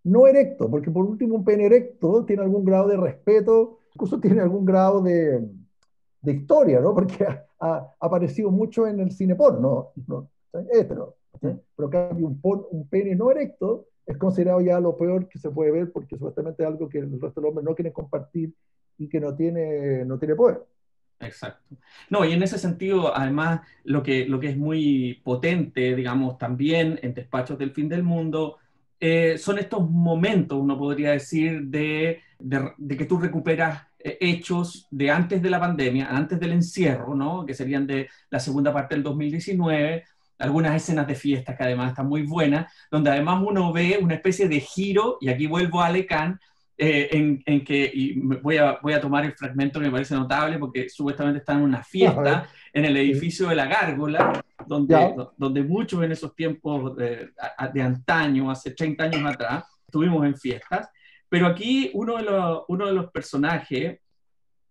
Speaker 2: no erecto, porque por último un pene erecto tiene algún grado de respeto, incluso tiene algún grado de, de historia, ¿no? Porque ha, aparecido mucho en el cine porno, ¿no? Hetero. Mm. Pero cambio un, un pene no erecto es considerado ya lo peor que se puede ver porque supuestamente es algo que el resto de los no quieren compartir y que no tiene, no tiene poder.
Speaker 1: Exacto. No, y en ese sentido, además, lo que, lo que es muy potente, digamos, también en Despachos del Fin del Mundo, eh, son estos momentos, uno podría decir, de, de, de, que tú recuperas eh, hechos de antes de la pandemia, antes del encierro, ¿no? que serían de la segunda parte del 2019, algunas escenas de fiesta que además están muy buenas, donde además uno ve una especie de giro, y aquí vuelvo a Alecan, eh, en, en, que, y voy a, voy a tomar el fragmento que me parece notable, porque supuestamente está en una fiesta en el edificio de la Gárgola, donde, donde muchos en esos tiempos de, de, antaño, hace 30 años atrás, estuvimos en fiestas, pero aquí uno de los, uno de los personajes,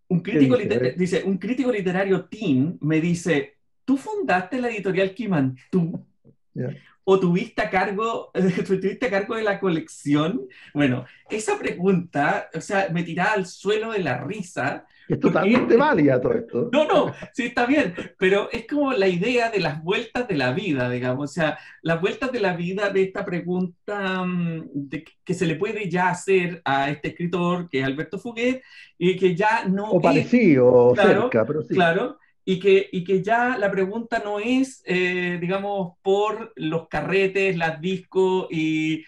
Speaker 1: un crítico, dice? dice, un crítico literario teen me dice, tú fundaste la editorial Kimantú o tuviste a cargo, tuviste a cargo de la colección? Bueno, esa pregunta, o sea, me tiraba al suelo de la risa.
Speaker 2: Es totalmente válida todo esto.
Speaker 1: No, no, sí está bien, pero es como la idea de las vueltas de la vida, digamos, o sea, las vueltas de la vida de esta pregunta mm, de, que se le puede ya hacer a este escritor, que es Alberto Fuguet, y que ya no...
Speaker 2: O parecido, o cerca, pero sí.
Speaker 1: Claro, y que, y que ya la pregunta no es, eh, digamos, por los carretes, las discos y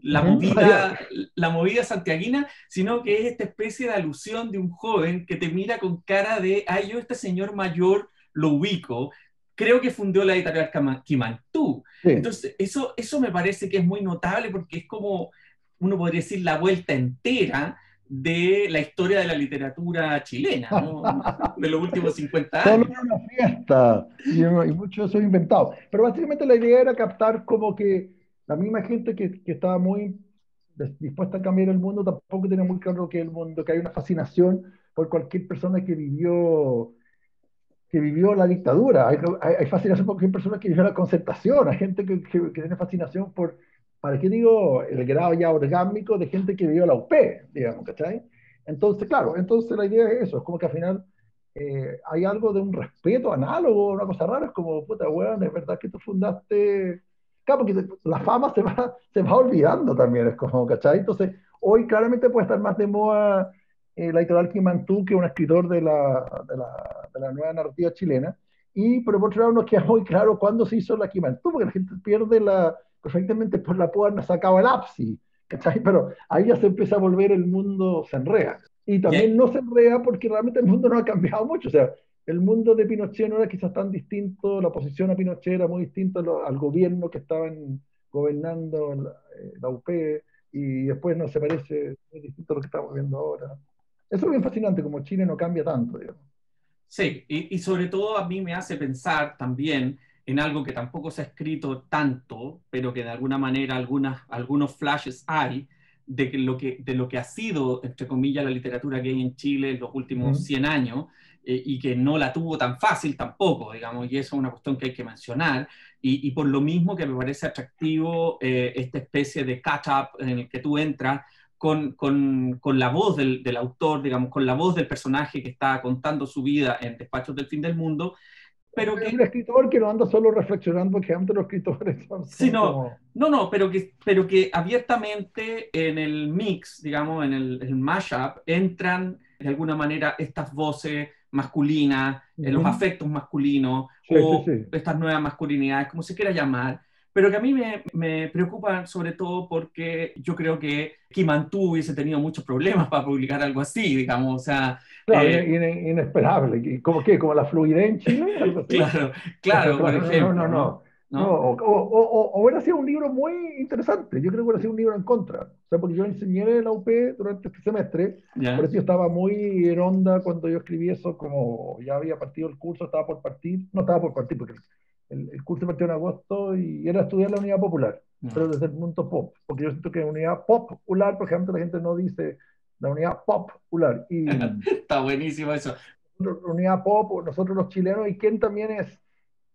Speaker 1: la, movida, la movida santiaguina, sino que es esta especie de alusión de un joven que te mira con cara de, ay, yo este señor mayor lo ubico, creo que fundó la editorial Kimantú. Entonces, eso, eso me parece que es muy notable porque es como, uno podría decir, la vuelta entera de la historia de la literatura chilena, de los últimos 50 años.
Speaker 2: Solo una fiesta, y, y mucho de eso inventado. Pero básicamente la idea era captar como que la misma gente que, que, estaba muy dispuesta a cambiar el mundo tampoco tenía muy claro que el mundo, que hay una fascinación por cualquier persona que vivió que vivió la dictadura, hay, hay, fascinación por cualquier persona que vivió la concertación, hay gente que, que, que tiene fascinación por ¿para qué digo el grado ya orgánico de gente que vivió la UP, digamos, ¿cachai? Entonces, claro, entonces la idea es eso, es como que al final eh, hay algo de un respeto análogo, una cosa rara, es como, puta, weón, es verdad que tú fundaste... Claro, porque la fama se va, se va olvidando también, es como, ¿cachai? Entonces, hoy claramente puede estar más de moda eh, la editorial Kimantú que un escritor de la, de la, de la nueva narrativa chilena, y pero por otro lado nos queda muy claro cuándo se hizo la Kimantú, porque la gente pierde la perfectamente por la puerta sacaba el ápice, ¿cachai? Pero ahí ya se empieza a volver el mundo, se enrea. Y también no se enrea porque realmente el mundo no ha cambiado mucho, o sea, el mundo de Pinochet no era quizás tan distinto, la posición a Pinochet era muy distinta al gobierno que estaban gobernando la, eh, la, UP, y después no se parece, muy distinto a lo que estamos viendo ahora. Eso es bien fascinante, como Chile no cambia tanto, digamos.
Speaker 1: Sí, y, y sobre todo a mí me hace pensar también en algo que tampoco se ha escrito tanto, pero que de alguna manera algunas, algunos flashes hay de, lo que, de lo que ha sido, entre comillas, la literatura gay en Chile en los últimos 100 años eh, y que no la tuvo tan fácil tampoco, digamos, y eso es una cuestión que hay que mencionar. Y, y por lo mismo que me parece atractivo eh, esta especie de catch-up en el que tú entras con, con, con, la voz del, del, autor, digamos, con la voz del personaje que está contando su vida en Despachos del Fin del Mundo, pero
Speaker 2: que... Un escritor que no anda solo reflexionando, que antes los escritores son...
Speaker 1: Sí, no, no, no, pero que, pero que abiertamente en el mix, digamos, en el, el mashup, entran de alguna manera estas voces masculinas, en los afectos masculinos, o estas nuevas masculinidades, como se quiera llamar, pero que a mí me, me preocupa sobre todo porque yo creo que Kimantú hubiese tenido muchos problemas para publicar algo así, digamos, o sea...
Speaker 2: Claro, eh, inesperable, ¿como qué? ¿Como la fluidez en Chile?
Speaker 1: Claro, claro, por ejemplo.
Speaker 2: No, no, no. o, o, o, hubiera sido un libro muy interesante, yo creo que hubiera sido un libro en contra, o sea, porque yo enseñé en la UP durante este semestre, por eso yo estaba muy en onda cuando yo escribí eso, como ya había partido el curso, estaba por partir, no estaba por partir, porque el, el, curso partió en agosto y era estudiar la unidad popular, mm. pero desde el punto pop, porque yo siento que unidad popular, por ejemplo, la gente no dice la unidad popular. Y,
Speaker 1: Está buenísimo eso.
Speaker 2: Unidad pop, nosotros los chilenos, y quién también es,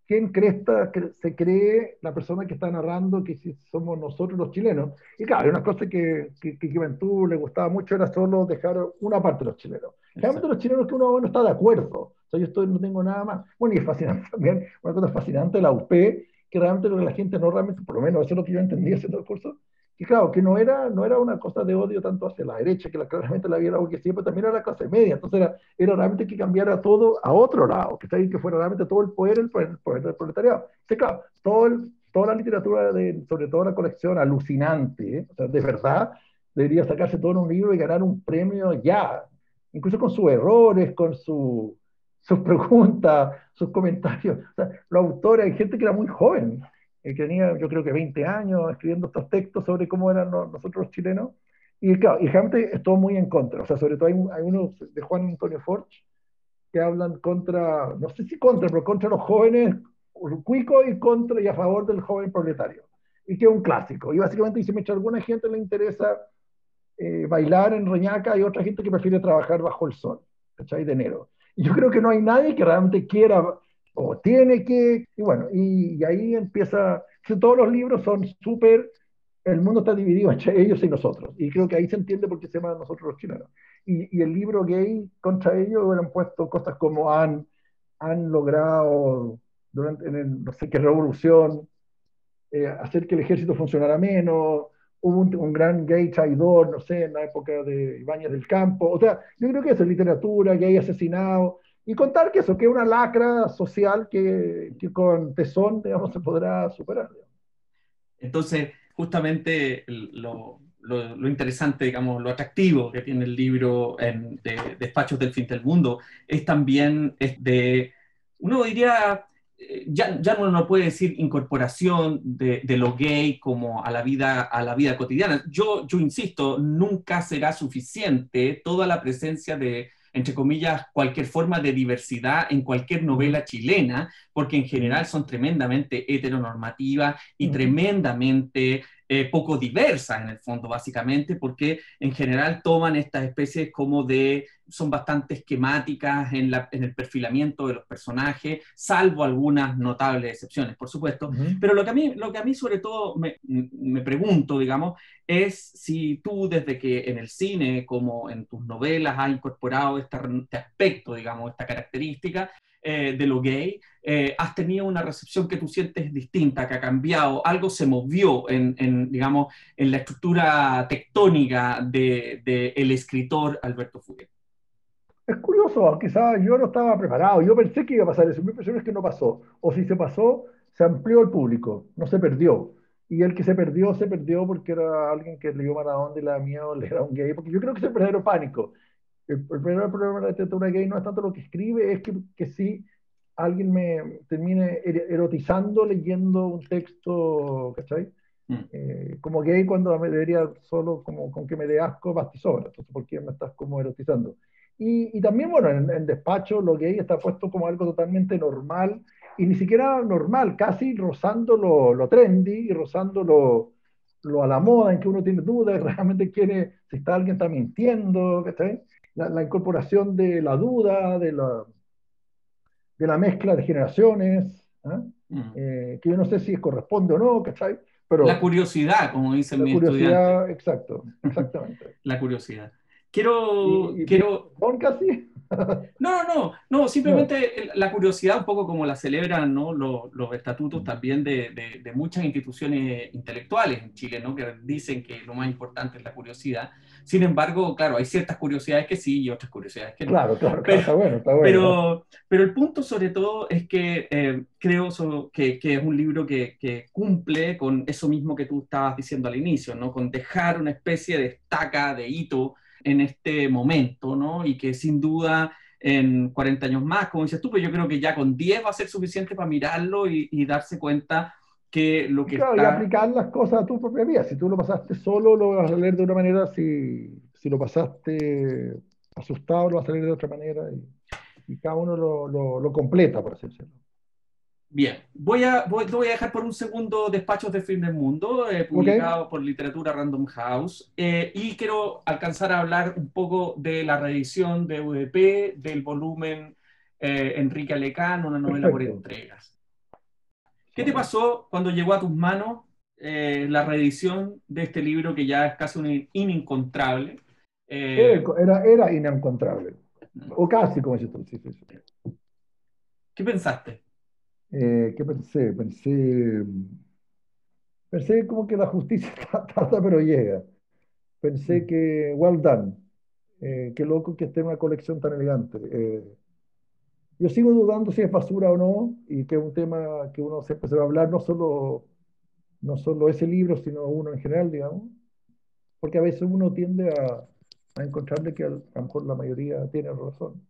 Speaker 2: quién cresta se cree la persona que está narrando que si somos nosotros los chilenos. Y claro, una cosa que, que, que Juventud le gustaba mucho era solo dejar una parte de los chilenos. Realmente los chilenos que uno no está de acuerdo yo estoy, no tengo nada más. Bueno, y es fascinante también, una cosa fascinante la UP, que realmente lo que la gente no realmente, por lo menos eso es lo que yo entendí haciendo el curso, que claro, que no era, no era una cosa de odio tanto hacia la derecha, que la, claramente la había algo que siempre también era la clase media, entonces era, era realmente que cambiara todo a otro lado, que, que fuera realmente todo el poder, el poder, el poder del proletariado. Entonces, claro, todo el, toda la literatura, de, sobre todo la colección, alucinante, ¿eh? o sea, de verdad, debería sacarse todo en un libro y ganar un premio ya, incluso con sus errores, con su sus preguntas, sus comentarios. O sea, los autores, hay gente que era muy joven, que tenía yo creo que 20 años escribiendo estos textos sobre cómo eran nosotros los chilenos, Y claro, y realmente estuvo muy en contra. O sea, sobre todo hay, hay unos de Juan Antonio Forge que hablan contra, no sé si contra, pero contra los jóvenes cuicos y contra y a favor del joven proletario. Y que es un clásico. Y básicamente dice, a alguna gente le interesa eh, bailar en Reñaca y otra gente que prefiere trabajar bajo el sol, ¿cachai? De enero. Y yo creo que no hay nadie que realmente quiera o tiene que, y bueno, y, ahí empieza, todos los libros son súper, el mundo está dividido entre ellos y nosotros, y creo que ahí se entiende por qué se llama nosotros los chilenos. Y, y el libro gay contra ellos hubieran puesto cosas como han, han logrado durante, en no sé qué revolución, eh, hacer que el ejército funcionara menos, hubo un, gran gay traidor, no sé, en la época de Ibáñez del Campo, o sea, yo creo que eso es literatura, gay asesinado, y contar que eso, que es una lacra social que, que, con tesón, digamos, se podrá superar.
Speaker 1: Entonces, justamente lo, lo, lo, interesante, digamos, lo atractivo que tiene el libro en, de Despachos del Fin del Mundo es también es de, uno diría, eh, ya, ya no, no puede decir incorporación de, de, lo gay como a la vida, a la vida cotidiana. Yo, yo insisto, nunca será suficiente toda la presencia de, entre comillas, cualquier forma de diversidad en cualquier novela chilena, porque en general son tremendamente heteronormativas y tremendamente eh, poco diversas en el fondo, básicamente, porque en general toman estas especies como de, son bastante esquemáticas en, la, en el perfilamiento de los personajes, salvo algunas notables excepciones, por supuesto. Pero lo que, a mí, lo que a mí sobre todo me, me pregunto, digamos, es si tú desde que en el cine como en tus novelas has incorporado este, este aspecto, digamos, esta característica, eh, de lo gay, eh, has tenido una recepción que tú sientes distinta, que ha cambiado, algo se movió en, en digamos, en la estructura tectónica del de, el escritor Alberto Fuguet.
Speaker 2: Es curioso, quizás yo no estaba preparado, yo pensé que iba a pasar eso, mi impresión es que no pasó, o si se pasó, se amplió el público, no se perdió. Y el que se perdió, se perdió porque era alguien que leyó Maradona y le da miedo le era un gay, porque yo creo que es el verdadero pánico el, primer problema de la literatura gay no es tanto lo que escribe, es que, que sí alguien me termine er, erotizando leyendo un texto, ¿cachai? Mm. Eh, como gay cuando me debería solo como con que me dé asco bastizora, entonces ¿por qué me estás como erotizando? Y, y también, bueno, en, en, despacho lo gay está puesto como algo totalmente normal, y ni siquiera normal, casi rozando lo, lo trendy y rozando lo, lo, a la moda, en que uno tiene dudas, realmente quiere, si está alguien está mintiendo, ¿cachai? la, incorporación de la duda, de la, de la mezcla de generaciones, ¿ah? mm. eh, que yo no sé si corresponde o no, ¿cachai?
Speaker 1: Pero la curiosidad, como dice mi
Speaker 2: curiosidad, Exacto, exactamente.
Speaker 1: la curiosidad. Quiero... quiero...
Speaker 2: ¿Son casi?
Speaker 1: no, no, no, simplemente la curiosidad, un poco como la celebran ¿no? los, los estatutos también de, de, de, muchas instituciones intelectuales en Chile, ¿no? que dicen que lo más importante es la curiosidad. Sin embargo, claro, hay ciertas curiosidades que sí y otras curiosidades que no.
Speaker 2: Claro, claro, pero, está bueno, está
Speaker 1: bueno. Pero, pero el punto sobre todo es que eh, creo que, que, es un libro que, que, cumple con eso mismo que tú estabas diciendo al inicio, ¿no? Con dejar una especie de estaca, de hito en este momento, ¿no? Y que sin duda en 40 años más, como dices tú, pero yo creo que ya con 10 va a ser suficiente para mirarlo y, y darse cuenta que lo que
Speaker 2: claro, y aplicar las cosas a tu propia vida. Si tú lo pasaste solo, lo vas a leer de una manera. Si, si lo pasaste asustado, lo vas a leer de otra manera. Y, y cada uno lo, lo, lo, completa, por así decirlo.
Speaker 1: Bien, voy a, voy, voy a dejar por un segundo Despachos de Fin del Mundo, eh, publicado okay. por Literatura Random House, eh, y quiero alcanzar a hablar un poco de la reedición de UDP del volumen eh, Enrique Alecán, una novela Perfecto. por entregas. ¿Qué te pasó cuando llegó a tus manos la reedición de este libro que ya es casi un inencontrable?
Speaker 2: Era, era inencontrable, o casi como dices tú.
Speaker 1: ¿Qué pensaste?
Speaker 2: Eh, ¿Qué pensé? Pensé, pensé como que la justicia tarda pero llega. Pensé mm. que, well done, eh, qué loco que esté en una colección tan elegante. Eh, yo sigo dudando si es basura o no, y que es un tema que uno siempre se va a hablar, no solo, no solo ese libro, sino uno en general, digamos, porque a veces uno tiende a, a encontrarle que a, a lo mejor la mayoría tiene razón.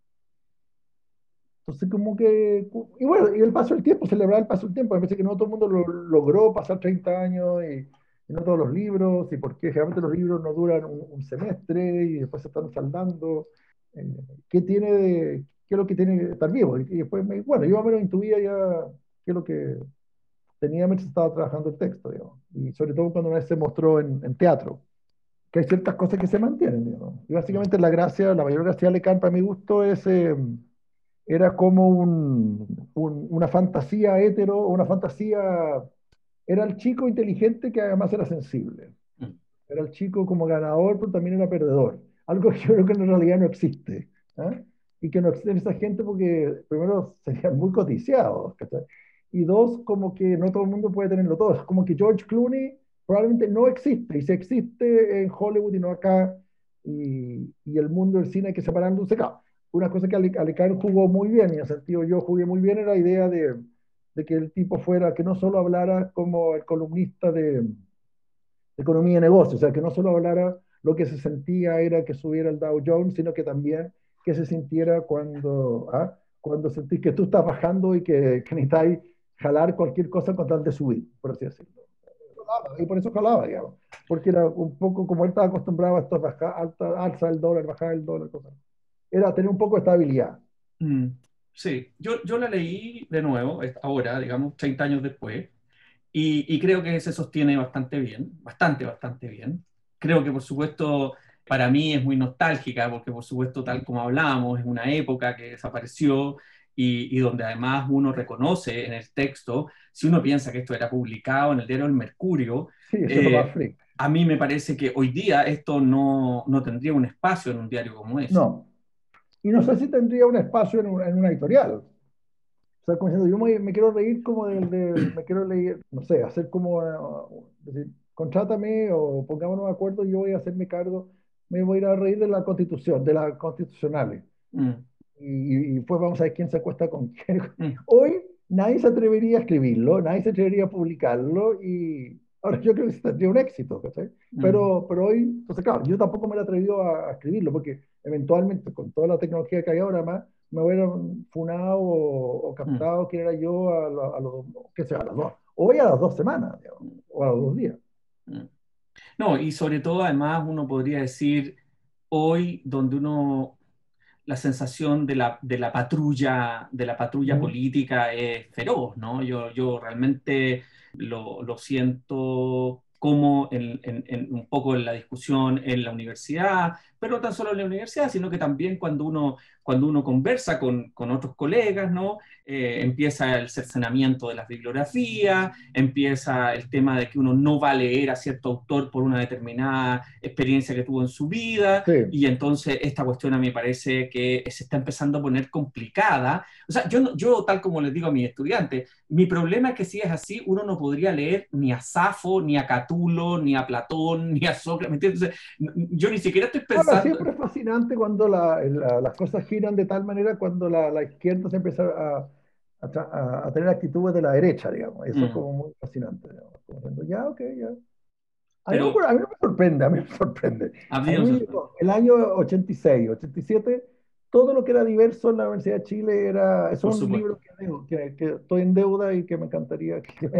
Speaker 2: Entonces, como que, y bueno, y el paso del tiempo, celebrar el paso del tiempo, me parece que no todo el mundo lo, logró pasar 30 años y, y no todos los libros, y por qué generalmente los libros no duran un, semestre y después se están saldando. Eh, ¿Qué tiene de, qué es lo que tiene que estar vivo? Y, después, me, bueno, yo más o menos intuía ya qué es lo que tenía mientras estaba trabajando el texto, digamos. Y sobre todo cuando una vez se mostró en, en teatro, que hay ciertas cosas que se mantienen, digamos. Y básicamente la gracia, la mayor gracia de Lecan, para mi gusto, es... Eh, era como un, una fantasía hetero, una fantasía era el chico inteligente que además era sensible. Mm. Era el chico como ganador, pero también era perdedor. Algo que yo creo que en realidad no existe. ¿eh? Y que no existe esa gente porque, primero, serían muy codiciados. Y dos, como que no todo el mundo puede tenerlo todo. Es como que George Clooney probablemente no existe. Y si existe en Hollywood y no acá, y, y el mundo del cine hay que separándose. Una cosa que Alecán jugó muy bien, y en el sentido yo jugué muy bien, era la idea de de que el tipo fuera, que no solo hablara como el columnista de, economía y negocios, o sea, que no solo hablara lo que se sentía era que subiera el Dow Jones, sino que también que se sintiera cuando, ¿ah? cuando sentís que tú estás bajando y que, que necesitáis jalar cualquier cosa con tal de subir, por así decirlo. Y por eso jalaba, digamos, porque era un poco como él estaba acostumbrado a bajar, alta, alza el dólar, bajar el dólar, cosas. Era tener un poco de estabilidad.
Speaker 1: Mm. Sí, yo, yo la leí de nuevo, ahora, digamos, 30 años después, y, y, creo que se sostiene bastante bien, bastante, bastante bien. Creo que, por supuesto, para mí es muy nostálgica, porque, por supuesto, tal como hablábamos, es una época que desapareció y, y, donde además uno reconoce en el texto, si uno piensa que esto era publicado en el diario El Mercurio,
Speaker 2: eh,
Speaker 1: a mí me parece que hoy día esto no, no tendría un espacio en un diario como ese.
Speaker 2: No, y no sé si tendría un espacio en, en una editorial. O sea, como diciendo, yo me, me quiero reír como del, de, me quiero leer, no sé, hacer como, uh, decir, contrátame o pongámonos de acuerdo, yo voy a hacerme cargo, me voy a ir a reír de la constitución, de las constitucionales. Mm. Y, y, pues vamos a ver quién se acuesta con quién. Mm. Hoy nadie se atrevería a escribirlo, nadie se atrevería a publicarlo y, Ahora, yo creo que tendría un éxito, ¿cachai? Pero, pero hoy, entonces, claro, yo tampoco me he atrevido a, escribirlo, porque eventualmente, con toda la tecnología que hay ahora más, me hubieran funado o, captado quién era yo a, los, qué sé, a las dos, hoy a las dos semanas, o a los dos días.
Speaker 1: No, y sobre todo, además, uno podría decir, hoy, donde uno la sensación de la, de la patrulla, de la patrulla política es feroz, ¿no? Yo, yo realmente lo, lo siento como en, en, un poco en la discusión en la universidad, pero no tan solo en la universidad, sino que también cuando uno, cuando uno conversa con, con otros colegas, ¿no? Eh, empieza el cercenamiento de las bibliografías, empieza el tema de que uno no va a leer a cierto autor por una determinada experiencia que tuvo en su vida, y entonces esta cuestión a mí me parece que se está empezando a poner complicada. O sea, yo, yo tal como les digo a mis estudiantes, mi problema es que si es así, uno no podría leer ni a Safo, ni a Catulo, ni a Platón, ni a Sócrates, Entonces, yo ni siquiera estoy pensando
Speaker 2: siempre es fascinante cuando las cosas giran de tal manera cuando la, izquierda se empieza a, a, tener actitudes de la derecha, digamos. Eso es mm. como muy fascinante. Digamos. ya, ok, ya. A, mí, me sorprende, a mí me sorprende. el año 86, 87, todo lo que era diverso en la Universidad de Chile era. Es un libro que, que, estoy en deuda y que me encantaría que,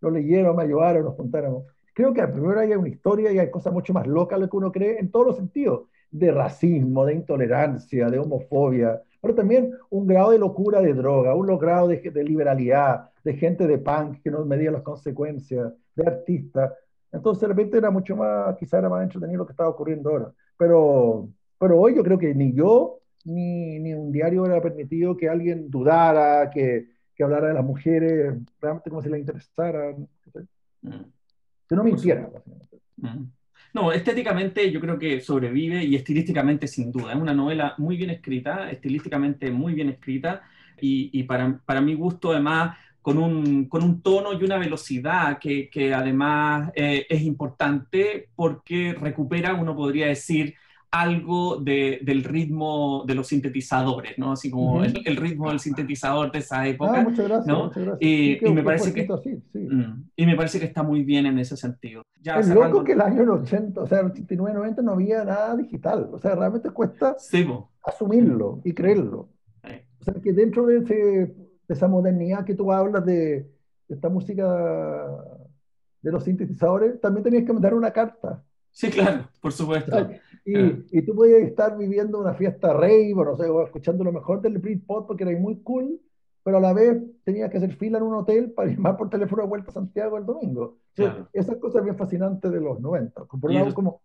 Speaker 2: lo leyeran, me ayudaran, nos contáramos. Creo que primero hay una historia y hay cosas mucho más locas de lo que uno cree en todos los sentidos de racismo, de intolerancia, de homofobia, pero también un grado de locura de droga, un grado de, de liberalidad, de gente de punk que no medía las consecuencias, de artistas. Entonces, de repente era mucho más, quizá era más entretenido lo que estaba ocurriendo ahora. Pero, pero hoy yo creo que ni yo ni, ni un diario era permitido que alguien dudara, que, que hablara de las mujeres realmente como si le interesaran. Mm. Que no mintiera.
Speaker 1: Mm. No, estéticamente yo creo que sobrevive y estilísticamente sin duda. Es una novela muy bien escrita, estilísticamente muy bien escrita y, para, para mi gusto además con un, con un tono y una velocidad que, que además eh, es importante porque recupera, uno podría decir, algo de, del ritmo de los sintetizadores, ¿no? Así como el, ritmo del sintetizador de esa época.
Speaker 2: Ah, muchas gracias,
Speaker 1: ¿no?
Speaker 2: muchas gracias.
Speaker 1: Y, y me parece que, sí. Mm, y me parece que está muy bien en ese sentido.
Speaker 2: Ya es loco que el año 80, o sea, el 89, 90 no había nada digital. O sea, realmente cuesta asumirlo y creerlo. O sea, que dentro de, ese, de esa modernidad que tú hablas de, de esta música de los sintetizadores, también tenías que mandar una carta.
Speaker 1: Sí, claro, por supuesto.
Speaker 2: Y, y tú podías estar viviendo una fiesta rave, o no sé, o escuchando lo mejor del Britpop porque era muy cool, pero a la vez tenías que hacer fila en un hotel para llamar por teléfono de vuelta a Santiago el domingo. Claro. Esas cosas bien fascinantes de los 90. Por lado, como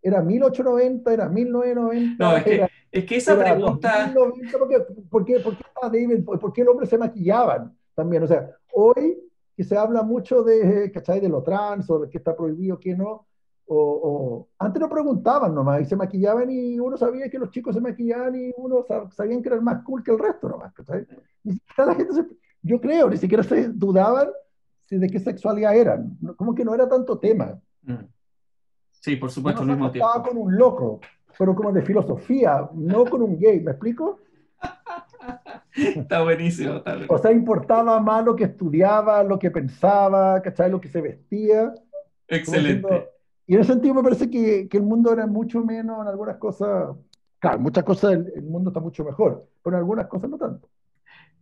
Speaker 2: era 1890, era 1990.
Speaker 1: No, es que,
Speaker 2: era,
Speaker 1: es que esa pregunta.
Speaker 2: 2090, ¿por, qué, por, qué, por, qué, David, ¿Por qué el hombre se maquillaban también? O sea, hoy que se habla mucho de, ¿cachai? de lo trans o de qué está prohibido, qué no. O, o, antes no preguntaban nomás y se maquillaban y uno sabía que los chicos se maquillaban y uno sabían que eran más cool que el resto nomás. ¿cachai? Ni siquiera la gente se, yo creo, ni siquiera se dudaban de qué sexualidad eran. Como que no era tanto tema.
Speaker 1: Mm. Sí, por supuesto,
Speaker 2: uno
Speaker 1: al mismo tiempo.
Speaker 2: con un loco, pero como de filosofía, no con un gay, ¿me explico?
Speaker 1: está buenísimo, está buenísimo.
Speaker 2: O sea, importaba más lo que estudiaba, lo que pensaba, ¿cachai? Lo que se vestía.
Speaker 1: Excelente.
Speaker 2: Y en ese sentido me parece que, que, el mundo era mucho menos en algunas cosas. Claro, muchas cosas el, el, mundo está mucho mejor, pero en algunas cosas no tanto.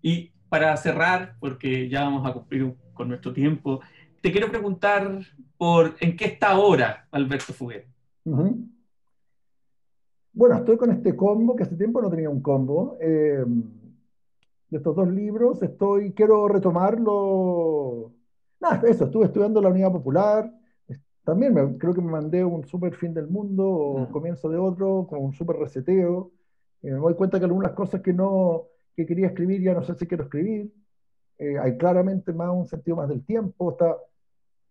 Speaker 1: Y para cerrar, porque ya vamos a cumplir con nuestro tiempo, te quiero preguntar por en qué está ahora Alberto Fuguet.
Speaker 2: Uh -huh. Bueno, estoy con este combo, que hace tiempo no tenía un combo. Eh, de estos dos libros, estoy, quiero retomarlo. Nada, eso, estuve estudiando la Unidad Popular. También me, creo que me mandé un super fin del mundo o -huh. comienzo de otro, con un super reseteo. Eh, me doy cuenta que algunas cosas que no que quería escribir ya no sé si quiero escribir. Eh, hay claramente más un sentido más del tiempo. Está,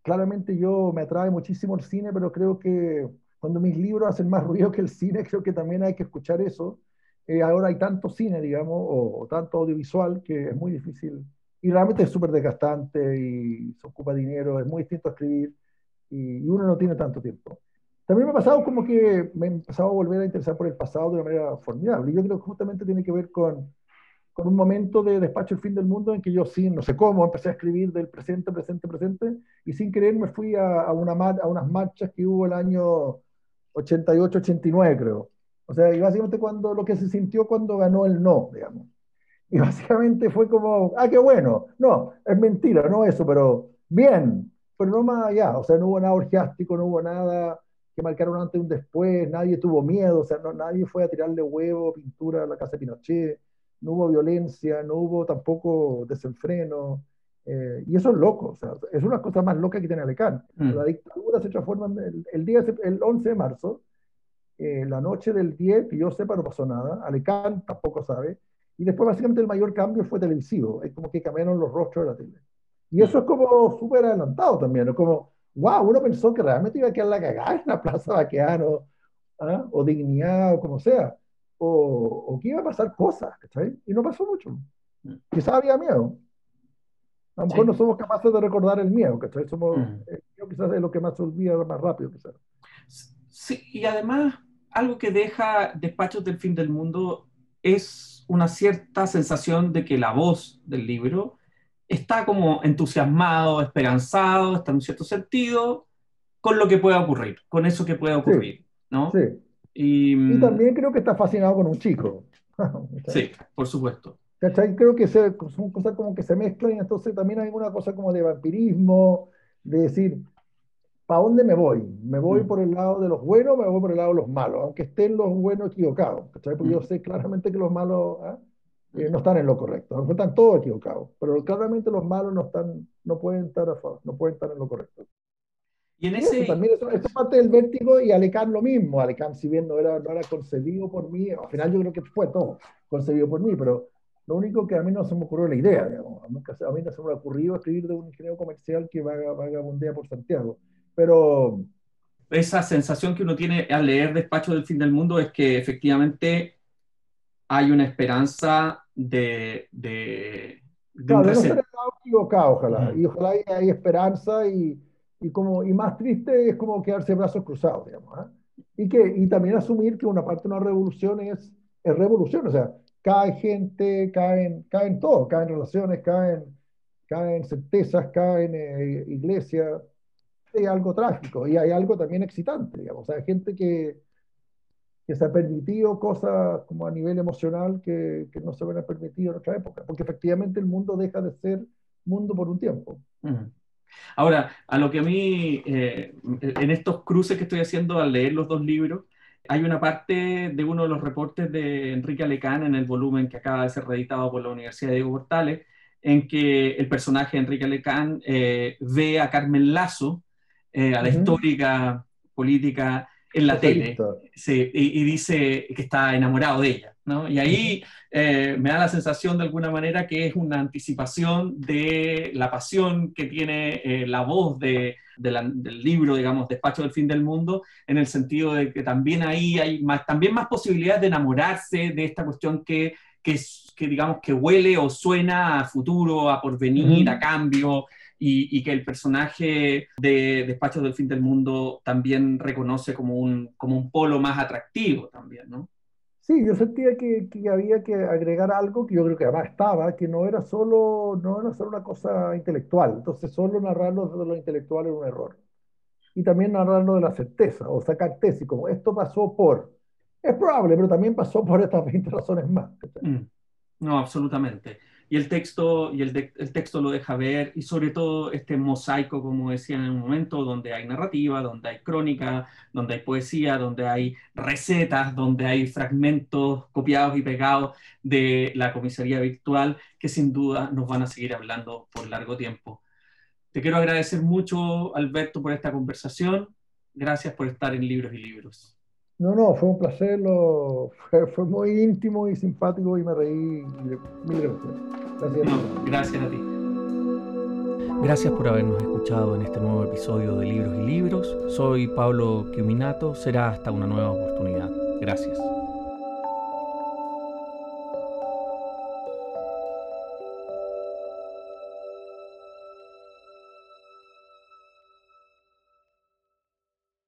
Speaker 2: claramente yo me atrae muchísimo el cine, pero creo que cuando mis libros hacen más ruido que el cine, creo que también hay que escuchar eso. Eh, ahora hay tanto cine, digamos, o, o, tanto audiovisual, que es muy difícil. Y realmente es súper desgastante y se ocupa dinero, es muy distinto a escribir y, uno no tiene tanto tiempo. También me ha pasado como que me he empezado a volver a interesar por el pasado de una manera formidable. Yo creo que justamente tiene que ver con, con un momento de despacho el fin del mundo en que yo, sin no sé cómo, empecé a escribir del presente, presente, presente, y sin querer me fui a, a, una, a unas marchas que hubo el año 88, 89, creo. O sea, y básicamente cuando, lo que se sintió cuando ganó el no, digamos. Y básicamente fue como, ah, qué bueno. No, es mentira, no eso, pero bien, pero no más allá. O sea, no hubo nada orgiástico, no hubo nada que marcaron antes y un después, nadie tuvo miedo, o sea, no, nadie fue a tirarle huevo, pintura a la casa de Pinochet, no hubo violencia, no hubo tampoco desenfreno. Eh, y eso es loco, o sea, es una cosa más loca que tiene Alecán. Mm. La dictadura se transforma el, el, día, el 11 de marzo, eh, la noche del 10, que yo sepa, no pasó nada. Alecán tampoco sabe. Y después, básicamente, el mayor cambio fue televisivo. Es como que cambiaron los rostros de la tele. Y eso es como súper adelantado también. Es como, wow, uno pensó que realmente iba a quedar la cagada en la Plaza Baqueano, ¿ah? o Dignidad, o como sea. O, o, que iba a pasar cosas, ¿cachai? Y no pasó mucho. Quizás había miedo. A lo mejor sí. no somos capaces de recordar el miedo, ¿cachai? Somos, mm. el miedo quizás es lo que más se olvida más rápido, quizás.
Speaker 1: Sí, y además, algo que deja Despachos del Fin del Mundo es una cierta sensación de que la voz del libro está como entusiasmado, esperanzado, está en un cierto sentido con lo que pueda ocurrir, con eso que pueda ocurrir,
Speaker 2: sí.
Speaker 1: ¿no?
Speaker 2: Sí. Y, y, también creo que está fascinado con un chico.
Speaker 1: sí, por supuesto.
Speaker 2: ¿Cachai? Creo que se, son cosas como que se mezclan y entonces también hay una cosa como de vampirismo, de decir, ¿para dónde me voy? ¿Me voy mm. por el lado de los buenos o me voy por el lado de los malos? Aunque estén los buenos equivocados, ¿cachai? Porque mm. yo sé claramente que los malos ¿eh? Eh, no están en lo correcto, mejor están todos equivocados, pero claramente los malos no, están, no, pueden, estar a favor, no pueden estar en lo correcto.
Speaker 1: Y en ese...
Speaker 2: Eso, también eso, eso, es parte del vértigo y Alecán lo mismo. Alecán, si bien no era, no era concebido por mí, al final yo creo que fue todo concebido por mí, pero lo único que a mí no se me ocurrió la idea, digamos. A, a mí no se me ocurrió escribir de un ingeniero comercial que vaga, vagabundea por Santiago. Pero.
Speaker 1: Esa sensación que uno tiene al leer Despacho del Fin del Mundo es que efectivamente hay una esperanza de. de,
Speaker 2: de claro, un no ser equivocado, ojalá. Uh -huh. Y ojalá hay, hay esperanza y, y, como, y más triste es como quedarse brazos cruzados, digamos. ¿eh? Y, que, y también asumir que una parte de una revolución es, es revolución, o sea cae gente, caen, caen todo, caen relaciones, caen, caen certezas, caen eh, iglesias. Hay algo trágico y hay algo también excitante, digamos. O sea, hay gente que, que se ha permitido cosas como a nivel emocional que, que no se hubieran permitido en otra época, porque efectivamente el mundo deja de ser mundo por un tiempo.
Speaker 1: Uh -huh. Ahora, a lo que a mí, eh, en estos cruces que estoy haciendo al leer los dos libros, hay una parte de uno de los reportes de Enrique Alecán en el volumen que acaba de ser reeditado por la Universidad de Diego Portales, en que el personaje de Enrique Alecán eh, ve a Carmen Lazo, eh, a la histórica política en la tele, y, dice que está enamorado de ella. ¿no? Y ahí eh, me da la sensación de alguna manera que es una anticipación de la pasión que tiene eh, la voz de, del libro, digamos, Despacho del Fin del Mundo, en el sentido de que también ahí hay más, también más posibilidades de enamorarse de esta cuestión que, que, que digamos, que huele o suena a futuro, a porvenir, a cambio, y, que el personaje de Despachos del Fin del Mundo también reconoce como un, como un polo más atractivo también, ¿no?
Speaker 2: Sí, yo sentía que, que, había que agregar algo que yo creo que además estaba, que no era solo, no era solo una cosa intelectual. Entonces, solo narrarlo desde lo intelectual era un error. Y también narrarlo de la certeza, o sacar tesis, como esto pasó por. Es probable, pero también pasó por estas 20 razones más.
Speaker 1: Mm. No, absolutamente y el texto, y el, texto lo deja ver, y sobre todo este mosaico, como decía en un momento, donde hay narrativa, donde hay crónica, donde hay poesía, donde hay recetas, donde hay fragmentos copiados y pegados de la comisaría virtual, que sin duda nos van a seguir hablando por largo tiempo. Te quiero agradecer mucho, Alberto, por esta conversación. Gracias por estar en Libros y Libros.
Speaker 2: No, no, fue un placer, lo, fue, muy íntimo y simpático y me reí. Mil gracias.
Speaker 1: Gracias, gracias a ti. Gracias por habernos escuchado en este nuevo episodio de Libros y Libros. Soy Pablo Quiminato. Será hasta una nueva oportunidad. Gracias.